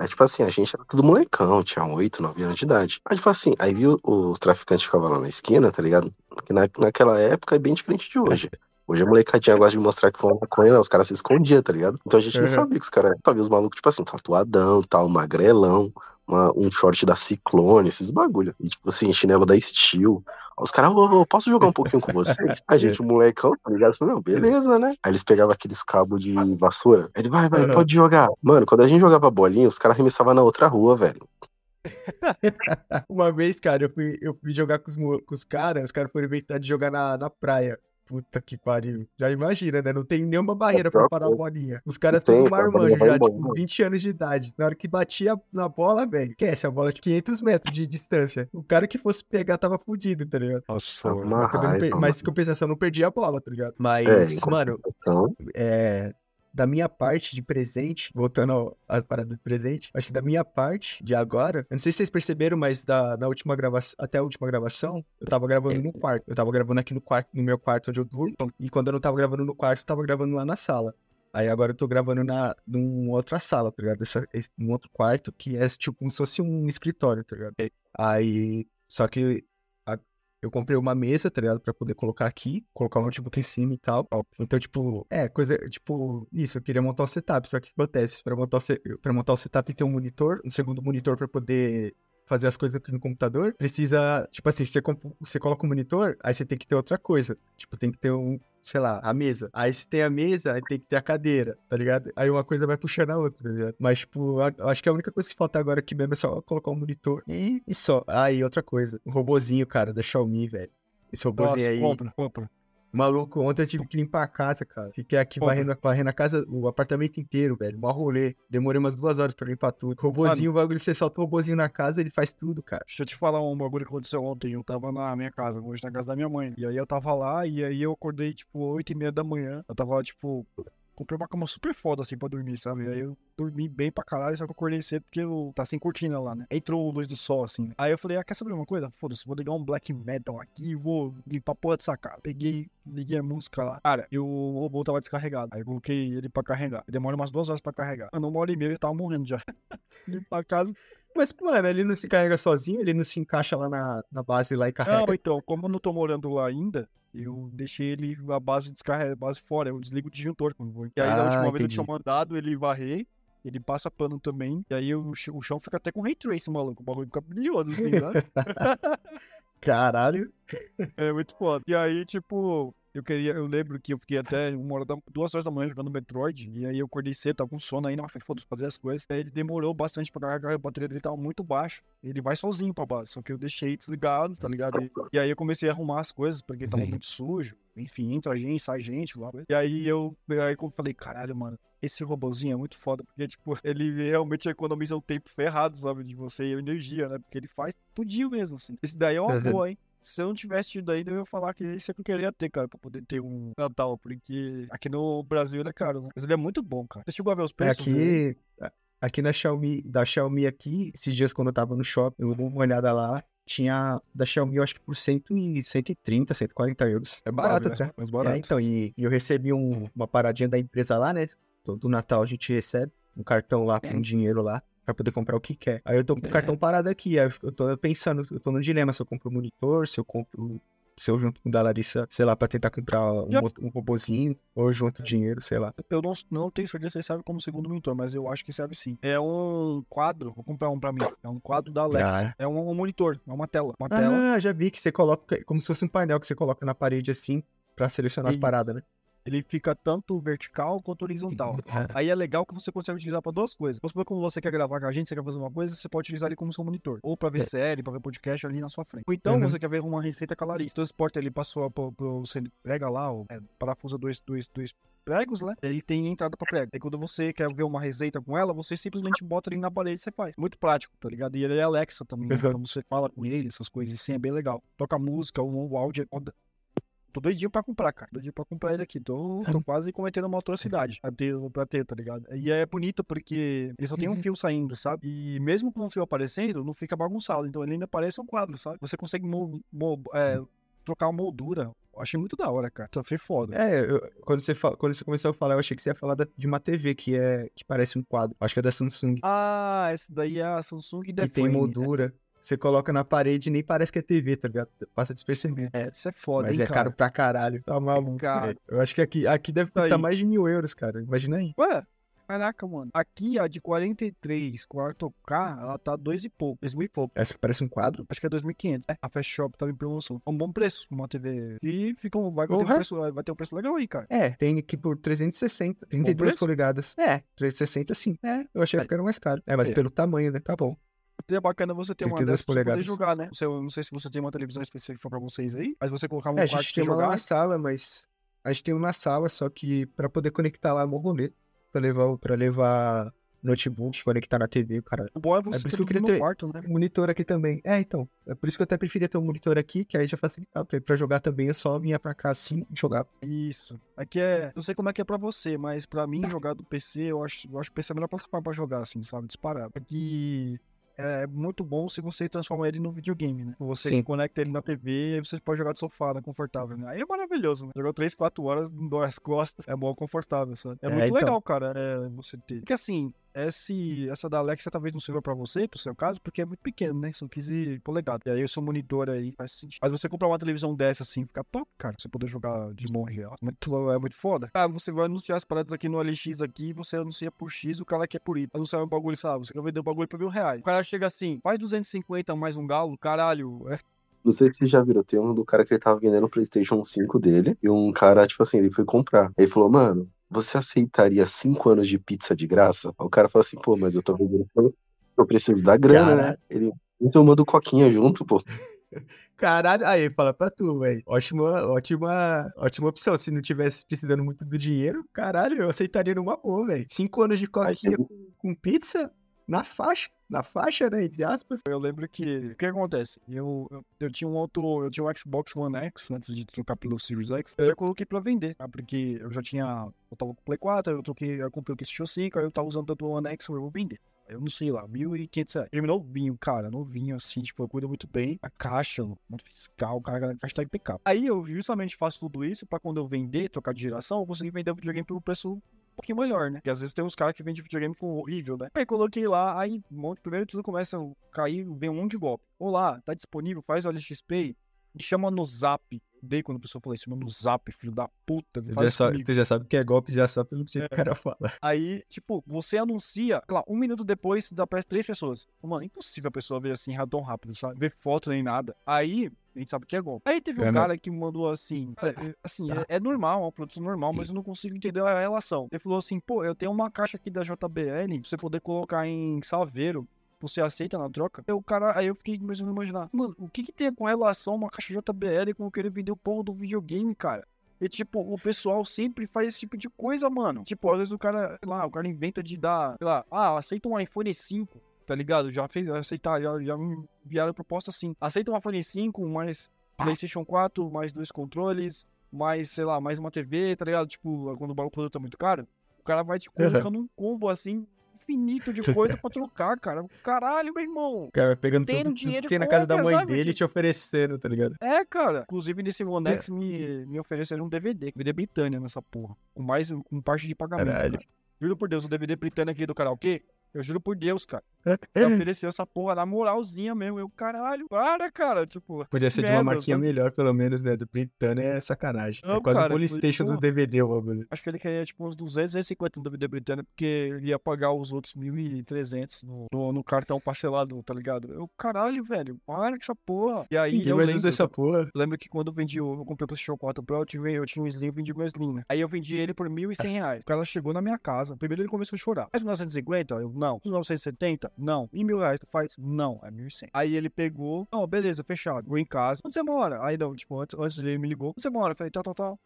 é tipo assim, a gente era tudo molecão, tinha 8, 9 anos de idade. Aí, tipo assim, aí viu os traficantes ficavam lá na esquina, tá ligado? Que na, naquela época é bem diferente de hoje. Hoje a molecadinha gosta de mostrar que foi uma maconha, né? os caras se escondiam, tá ligado? Então a gente não Uhum. sabia que os caras. Via os malucos, tipo assim, tatuadão, tal, magrelão. Uma- um short da Ciclone, esses bagulho. E tipo assim, chinelo da Steel. Os caras, ô, posso jogar um pouquinho com vocês? A gente, molecão, tá ligado? Não, beleza, né? Aí eles pegavam aqueles cabos de vassoura. Ele, vai, vai, pode jogar. Mano, quando a gente jogava bolinha, os caras arremessavam na outra rua, velho. Uma vez, cara, eu fui, eu fui jogar com os, com os caras, os caras foram inventar de jogar na, na praia. Puta que pariu. Já imagina, né? Não tem nenhuma barreira pra parar a bolinha. Os caras tudo marmanjo já, tipo, mano. 20 anos de idade. Na hora que batia na bola, velho, esquece, a bola de 500 metros de distância. O cara que fosse pegar tava fudido, tá ligado? Nossa, não per... raiva, Mas compensação, não perdia a bola, tá ligado? É, Mas, em mano, é, da minha parte de presente, voltando à parada do presente, acho que da minha parte de agora, eu não sei se vocês perceberam, mas da, na última gravação, até a última gravação, eu tava gravando no quarto. Eu tava gravando aqui no quarto, no meu quarto onde eu durmo, e quando eu não tava gravando no quarto, eu tava gravando lá na sala. Aí agora eu tô gravando na, numa outra sala, tá ligado? Essa, num outro quarto que é tipo como se fosse um escritório, tá ligado? Aí, só que eu comprei uma mesa, tá ligado? Pra poder colocar aqui, colocar o notebook em cima e tal. Então, tipo, é, coisa, tipo, isso, eu queria montar o setup, só que que acontece? Pra montar pra montar o setup tem um monitor, um segundo monitor pra poder fazer as coisas aqui no computador, precisa, tipo assim, você, você coloca o monitor, aí você tem que ter outra coisa. Tipo, tem que ter um, sei lá, a mesa. Aí se tem a mesa, aí tem que ter a cadeira, tá ligado? Aí uma coisa vai puxando a outra, tá ligado? Mas, tipo, a- eu acho que a única coisa que falta agora aqui mesmo é só colocar um monitor e, e só. Aí, outra coisa, o robozinho, cara, da Xiaomi, velho. Esse robozinho Nossa, aí. compra, compra. Maluco, ontem eu tive que limpar a casa, cara. Fiquei aqui varrendo, varrendo a casa, o apartamento inteiro, velho. Mó rolê. Demorei umas duas horas pra limpar tudo. Robozinho, o bagulho, você solta o robozinho na casa, ele faz tudo, cara. Deixa eu te falar um bagulho que aconteceu ontem. Eu tava na minha casa, hoje na casa da minha mãe. E aí eu tava lá, e aí eu acordei, tipo, 8 e meia da manhã. Eu tava, tipo, comprei uma cama super foda, assim, pra dormir, sabe? E aí eu dormi bem pra caralho, só que eu acordei cedo porque eu tá sem cortina lá, né? Entrou luz do sol, assim. Aí eu falei, ah, quer saber uma coisa? Foda-se, vou ligar um black metal aqui e vou limpar a porra dessa casa. Peguei, liguei a música lá. Cara, e o robô tava descarregado. Aí eu coloquei ele pra carregar. Demora umas duas horas pra carregar. Mano, uma hora e meia eu tava morrendo já. limpar a casa. Mas, mano, ele não se carrega sozinho, ele não se encaixa lá na, na base lá e carrega. Não, então, como eu não tô morando lá ainda, eu deixei ele a base descarrega, a base fora, eu desligo o disjuntor quando vou. E aí da Ah, última vez eu entendi. tinha mandado ele varrer, ele passa pano também, e aí o, o chão fica até com ray tracing, maluco, o bagulho fica brilhoso assim, sabe? Caralho. É muito foda. E aí, tipo, eu queria, eu lembro que eu fiquei até uma hora da, duas horas da manhã jogando Metroid, e aí eu acordei cedo, tava com sono ainda, mas foda-se, fazer as coisas. Aí ele demorou bastante pra carregar, a bateria dele tava muito baixa. Ele vai sozinho pra base, só que eu deixei desligado, tá ligado? E, e aí eu comecei a arrumar as coisas, porque tava Sim. muito sujo. Enfim, entra gente, sai gente lá. E aí eu, aí eu falei, caralho, mano, esse robozinho é muito foda, porque, tipo, ele realmente economiza o tempo ferrado, sabe, de você e a energia, né? Porque ele faz tudinho mesmo, assim. Esse daí é uma Uhum. boa, hein? Se eu não tivesse tido ainda, eu ia falar que esse é que eu queria ter, cara, pra poder ter um Natal, porque aqui no Brasil ele é caro, né? Mas ele é muito bom, cara. Você chegou a ver os preços? Aqui, aqui na Xiaomi, da Xiaomi aqui, esses dias quando eu tava no shopping, eu dei uma olhada lá, tinha da Xiaomi, eu acho que por 100 e 130, 140 euros. É barato mais, até. mais É, barato. então, e, e eu recebi um- uma paradinha da empresa lá, né? Todo Natal a gente recebe um cartão lá com dinheiro lá pra poder comprar o que quer. Aí eu tô com o cartão parado aqui, aí eu, tô pensando, eu tô no dilema se eu compro um monitor, se eu compro, se eu junto com o da Larissa, sei lá, pra tentar comprar um, Já- um robozinho, ou junto dinheiro, sei lá. Eu não, não tenho certeza se serve como segundo monitor, mas eu acho que serve sim. É um quadro, vou comprar um pra mim. É um quadro da Alexa. Ah. É um, um monitor, é uma tela. Uma tela. Ah, já vi que você coloca, como se fosse um painel que você coloca na parede assim, pra selecionar as Isso. paradas, né? Ele fica tanto vertical quanto horizontal. Aí é legal que você consegue utilizar pra duas coisas. Vamos supor que quando você quer gravar com a gente, você quer fazer uma coisa, você pode utilizar ele como seu monitor. Ou pra ver É. série, pra ver podcast ali na sua frente. Ou então Uhum. você quer ver uma receita com a Larissa. Então, exporta ele passou pro, pro, você prega lá, é, parafusa dois, dois, dois pregos, né? Ele tem entrada pra prego. Aí quando você quer ver uma receita com ela, você simplesmente bota ele na parede e você faz. Muito prático, tá ligado? E ele é Alexa também. né? Então você fala com ele, essas coisas assim, é bem legal. Toca música, o, o áudio é foda. Tô doidinho pra comprar, cara. Doidinho pra comprar ele aqui. Tô, tô quase cometendo uma atrocidade pra ter, pra ter, tá ligado? E é bonito porque ele só tem um fio saindo, sabe? E mesmo com o fio aparecendo, não fica bagunçado. Então ele ainda parece um quadro, sabe? Você consegue é, trocar a moldura. Achei muito da hora, cara. Então foi foda. É, eu- quando, você fa- quando você começou a falar, eu achei que você ia falar da- de uma TV que, é, que parece um quadro. Acho que é da Samsung. Ah, essa daí é a Samsung que Define. tem moldura. Você coloca na parede e nem parece que é TV, tá ligado? Passa despercebido. É, isso é foda, Mas hein, é cara? caro pra caralho. Tá maluco. velho. Eu acho que aqui, aqui deve Tá custar aí. mais de mil euros, cara. Imagina aí. Ué, Caraca, mano. Aqui a de 43, 4K, ela tá dois e pouco, dois mil e pouco. Essa parece um quadro. Acho que é 2.500. É, a Fast Shop tava em promoção. É um bom preço, uma TV. E fica um, vai, ter um preço, vai ter um preço legal aí, cara. É, tem aqui por 360, 32 preço? polegadas. É, 360 sim. É, eu achei que era mais caro. É, mas É. pelo tamanho, né? Tá bom. É bacana você ter uma 32 dessa pra poder jogar, né? Você, eu não sei se você tem uma televisão específica pra vocês aí, mas você colocar um É, a quarto gente pra tem uma jogar. na sala, mas a gente tem uma na sala, só que pra poder conectar lá no rolê, pra levar, pra levar notebook, conectar na TV, cara. O bom é você por isso ter que eu queria ter- quarto, né? Monitor aqui também. É, então. É por isso que eu até preferia ter um monitor aqui, que aí já facilitava pra, pra jogar também. Eu só vinha pra cá assim e jogar. Isso. Aqui é. Não sei como é que é pra você, mas pra mim jogar do PC, eu acho, eu acho o PC a melhor plataforma pra jogar, assim, sabe? Disparado. Aqui é muito bom se você transforma ele no videogame, né? Você Sim. conecta ele na TV e aí você pode jogar de sofá, né? Confortável, né? Aí é maravilhoso, né? Jogou 3, 4 horas, não dói as costas. É bom, confortável, sabe? É, É, muito então. legal, cara, é, você ter. Porque assim. Esse, essa da Alexa talvez não sirva pra você, pro seu caso, porque é muito pequeno, né? São 15 polegadas. E aí o seu monitor aí faz sentido. Mas você comprar uma televisão dessa assim, fica top, cara. Você poder jogar de ó. Muito, é muito foda. Ah, você vai anunciar as paradas aqui no LX aqui, você anuncia por X, o cara quer por Y. Anunciar um bagulho, sabe? Você quer vender um bagulho por mil reais. O cara chega assim, faz 250 mais um galo, caralho. É Não sei se você já viram, tem um do cara que ele tava vendendo o PlayStation 5 dele. E um cara, tipo assim, ele foi comprar. Ele falou, mano, você aceitaria 5 anos de pizza de graça? Aí o cara falou assim, pô, mas eu tô vendendo. Eu preciso da grana, né? Caralho. Ele tomando coquinha junto, pô. Caralho, aí, fala pra tu, velho. Ótima, ótima, ótima opção. Se não tivesse precisando muito do dinheiro, caralho, eu aceitaria numa boa, velho. Cinco anos de coquinha tem- com, com pizza na faixa. Na faixa, né? Entre aspas. Eu lembro que. O que acontece? Eu, eu, eu tinha um outro. Eu tinha um Xbox One X antes de trocar pelo Series X. Eu coloquei pra vender, tá? Porque eu já tinha. Eu tava com o Play 4, eu troquei, eu comprei o PlayStation 5, aí eu tava usando tanto o One X, eu vou vender. Eu não sei lá, 1.500 reais. Ele novinho, cara, novinho, assim, tipo, eu cuido muito bem. A caixa, muito fiscal, o cara, a caixa tá impecável. Aí eu justamente faço tudo isso pra quando eu vender, trocar de geração, eu conseguir vender o videogame pelo preço pouquinho melhor, né? Porque às vezes tem uns caras que vendem videogame com horrível, né? Aí coloquei lá, aí um monte, primeiro tudo começa a cair, vem um monte de golpe. Olá, tá disponível, faz o LXP, me chama no zap. Dei quando a pessoa falou isso, chama no zap, filho da puta, Tu faz já, isso sabe, tu já sabe que é golpe já só pelo jeito É. que o cara fala. Aí, tipo, você anuncia, lá, um minuto depois dá pra três pessoas. Mano, impossível a pessoa ver assim tão rápido, sabe? Ver foto nem nada. Aí, a gente sabe que é golpe. Aí teve um É, não. cara que mandou assim, é, é, assim, é, é normal, é um produto normal, mas eu não consigo entender a relação. Ele falou assim, pô, eu tenho uma caixa aqui da JBL, pra você poder colocar em Salveiro. Você aceita na troca? Eu, cara, aí eu fiquei começando a imaginar, mano, o que que tem com relação uma caixa JBL com querer vender o porra do videogame, cara? E, tipo, o pessoal sempre faz esse tipo de coisa, mano. Tipo, às vezes o cara, sei lá, o cara inventa de dar, sei lá, ah, aceita um iPhone 5, tá ligado? Já fez, aceitar, já, já me enviaram proposta assim. Aceita um iPhone 5, mais PlayStation 4, mais dois controles, mais, sei lá, mais uma TV, tá ligado? Tipo, quando o produto é muito caro, o cara vai te colocando um combo assim, infinito de coisa pra trocar, cara. Caralho, meu irmão. O cara vai pegando Tem tudo, um tudo dinheiro que tem na casa da mãe sabe? dele e te oferecendo, tá ligado? É, cara. Inclusive, nesse One X me, me ofereceram um DVD. DVD Britânia nessa porra. Com mais com parte de pagamento. Caralho. cara. Juro por Deus, o DVD Britânia aqui do karaokê. Eu juro por Deus, cara. É. Me ofereceu essa porra na moralzinha mesmo. Eu, caralho, para, cara. Tipo, Podia ser de uma marquinha melhor, pelo menos, né? Do Britânia é sacanagem. Não, é quase cara, o Polystation pô. do DVD, o bagulho. acho que ele queria tipo uns 200, 250 no DVD Britânia, porque ele ia pagar os outros 1.300 no, no, no cartão parcelado, tá ligado? Eu, caralho, velho, para com essa porra. E aí Ninguém eu mais lembro, essa porra. Lembro que quando eu vendi, eu comprei o PlayStation 4 Pro, eu, tive, eu tinha um Slim, eu vendi meu Slim, né? Aí eu vendi ele por 1.100 reais. O cara chegou na minha casa. Primeiro ele começou a chorar. Faz 1950? Eu, não. 1970? Não. E mil reais tu faz? Não, é 1.100. Aí ele pegou, não, beleza, fechado. Vou em casa. Onde você mora? Aí não, tipo, antes, antes ele me ligou. Onde você mora? Eu falei, tal, tal, tal.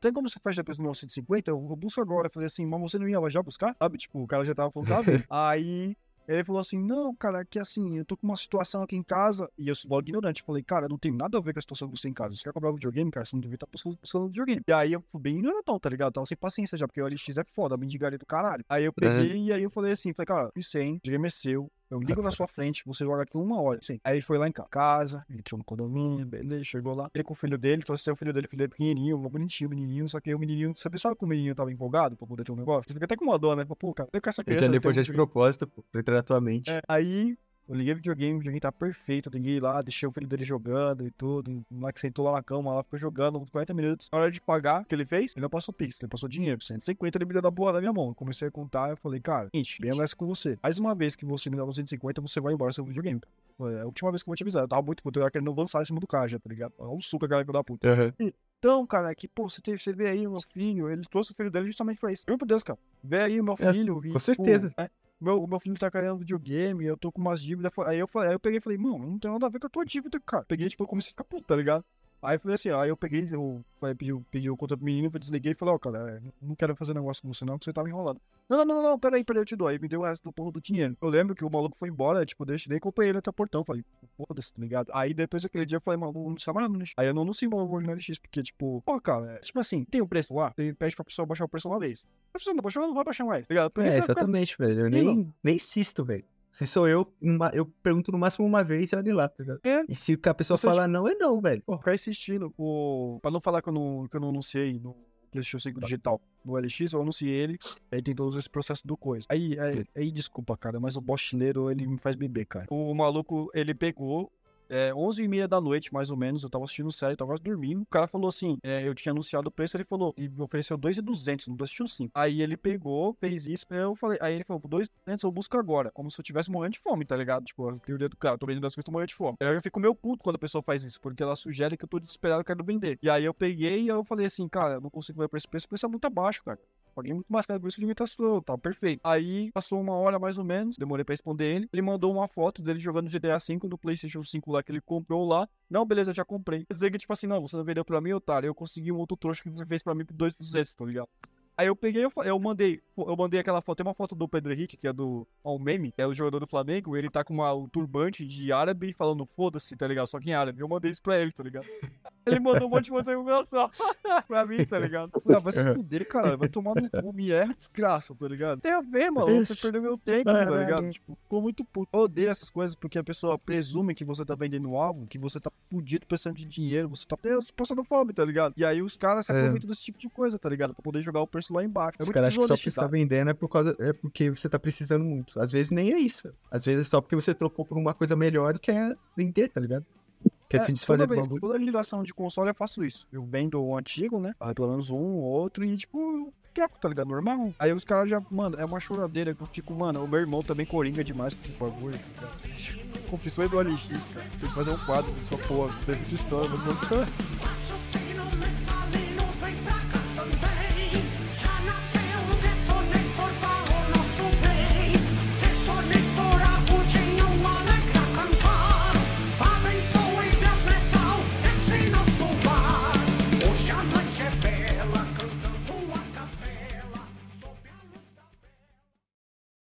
Tem como você faz depois do 1950? Eu, eu busco agora. Eu falei assim, mas você não ia já buscar? Sabe? Tipo, o cara já tava falando, tá vendo? Aí ele falou assim: Não, cara, que assim, eu tô com uma situação aqui em casa. E eu sou logo ignorante. Falei, cara, não tem nada a ver com a situação que você tem em casa. Você quer comprar um videogame, cara? Você não devia estar buscando, buscando um videogame. E aí eu fui bem ignorantão, tá ligado? Tava sem paciência já, porque o LX é foda, mendigaria do caralho. Aí eu peguei e aí eu falei assim: Falei, cara, isso aí, o videogame é seu. Eu ligo na sua frente, você joga aqui uma hora. Assim. Aí ele foi lá em ca- casa, entrou no condomínio, beleza, chegou lá. Ele com o filho dele, trouxe o filho dele, o filho dele pequenininho, bonitinho, menininho. Só que o menininho, sabe só que o menininho tava empolgado pra poder ter um negócio? Você fica até com uma dor, né? Pô, cara, tem com essa Ele criança. já não levou tem já de propósito, pô, pra entrar na tua mente. É, aí Eu liguei o videogame, o videogame tá perfeito. Eu liguei lá, deixei o filho dele jogando e tudo. O moleque sentou lá na cama, lá ficou jogando uns 40 minutos. Na hora de pagar, o que ele fez? Ele não passou Pix, ele passou dinheiro. 150 ele me deu da boa na minha mão. Eu comecei a contar, eu falei, cara, gente, bem honesto com você. Mais uma vez que você me dá 150, você vai embora seu videogame. Foi a última vez que eu vou te avisar. Eu tava muito puto, eu ia querendo avançar em cima do caixa, tá ligado? Olha o suco, aquela da puta. Então, cara, é que, pô, você, teve, você vê aí o meu filho, ele trouxe o filho dele justamente pra isso. Por Deus, cara. Vê aí o meu É, filho. e, com certeza. é, meu, meu filho tá querendo videogame, eu tô com umas dívidas. Aí eu, falei, aí eu peguei e falei, mano, não tem nada a ver com a tua dívida, cara. Peguei, tipo, eu comecei a ficar puto, tá ligado? Aí eu falei assim, aí eu peguei, eu pedi, pedi o conta pro menino, eu desliguei e falei, ó, cara, é, não quero fazer negócio com você não, que você tava enrolando. Não, não, não, não, peraí, peraí, eu te dou. Aí me deu o resto do porro do dinheiro. Eu lembro que o maluco foi embora, tipo, deixei nem acompanhei ele até o portão. Falei, foda-se, tá ligado? Aí depois daquele dia eu falei, mano, não chama nada LX. Aí eu não anunciei meu bagulho no LX, porque, tipo, pô, cara, é, tipo assim, tem o preço lá, você pede pra pessoa baixar o preço uma vez. A pessoa não baixou, não vai baixar mais, tá ligado? Porque É, ficar- exatamente, velho. Eu nem, nem insisto, velho. Se sou eu, eu pergunto no máximo uma vez e olha lá, tá ligado? É. E se a pessoa Você- falar não, é não, velho. Pô, ficar insistindo. O... Pra não falar que eu não, que eu não anunciei no PlayStation 5 digital no LX, eu anunciei ele. Aí tem todos esse processo do coisa. Aí, aí, aí, desculpa, cara, mas o bochineiro, ele me faz beber, cara. O maluco, ele pegou. É, 11 e meia da noite, mais ou menos, eu tava assistindo série, tava quase dormindo. O cara falou assim: é, eu tinha anunciado o preço, ele falou, e me ofereceu 2,200 no PlayStation 5. Aí ele pegou, fez isso, eu falei, aí ele falou, por 2,200 eu busco agora, como se eu tivesse morrendo de fome, tá ligado? Tipo, a teoria do cara, tô vendendo as coisas, tô morrendo de fome. Eu fico meio puto quando a pessoa faz isso, porque ela sugere que eu tô desesperado quero vender. E aí eu peguei e eu falei assim, cara, eu não consigo ver por esse preço, o preço é muito abaixo, cara. Paguei muito mais caro por isso de imitação, tá perfeito. Aí passou uma hora mais ou menos, demorei pra responder ele. Ele mandou uma foto dele jogando GTA V no PlayStation 5 lá que ele comprou lá. Não, beleza, já comprei. Quer dizer que, tipo assim, não, você não vendeu pra mim, otário. Eu consegui um outro trouxa que fez pra mim por 2,200, tá ligado? Aí eu peguei, eu, eu mandei, eu mandei aquela foto, tem uma foto do Pedro Henrique, que é do ó, o meme, que é o jogador do Flamengo, ele tá com uma, um turbante de árabe falando foda-se, tá ligado? Só que em árabe. Eu mandei isso pra ele, tá ligado? Ele mandou um monte de interrogação pra mim, tá ligado? Ah, vai se fuder, cara, vai tomar no cu, me erra, desgraça, tá ligado? Tem a ver, mano, você perdeu meu tempo, tá Caralho. ligado? Tipo, ficou muito puto. Eu odeio essas coisas porque a pessoa presume que você tá vendendo algo, que você tá fudido precisando de dinheiro, você tá Deus, passando fome, tá ligado? E aí os caras se É. aproveitam desse tipo de coisa, tá ligado? Pra poder jogar o preço lá embaixo. É Os caras acham que só porque você tá vendendo é por causa é porque você tá precisando muito. Às vezes nem é isso. Às vezes é só porque você trocou por uma coisa melhor e quer vender, tá ligado? Quer se desfazer toda vez. Toda geração de console eu faço isso. Eu vendo o antigo, né? Pelo menos um ou outro e tipo, eu troco, tá ligado? Normal. Aí os caras já, mano, é uma choradeira que eu fico, mano, o meu irmão também coringa demais com esse bagulho, tá? Confissões do LX, cara. Tem que fazer um quadro dessa porra. Deve de história, mas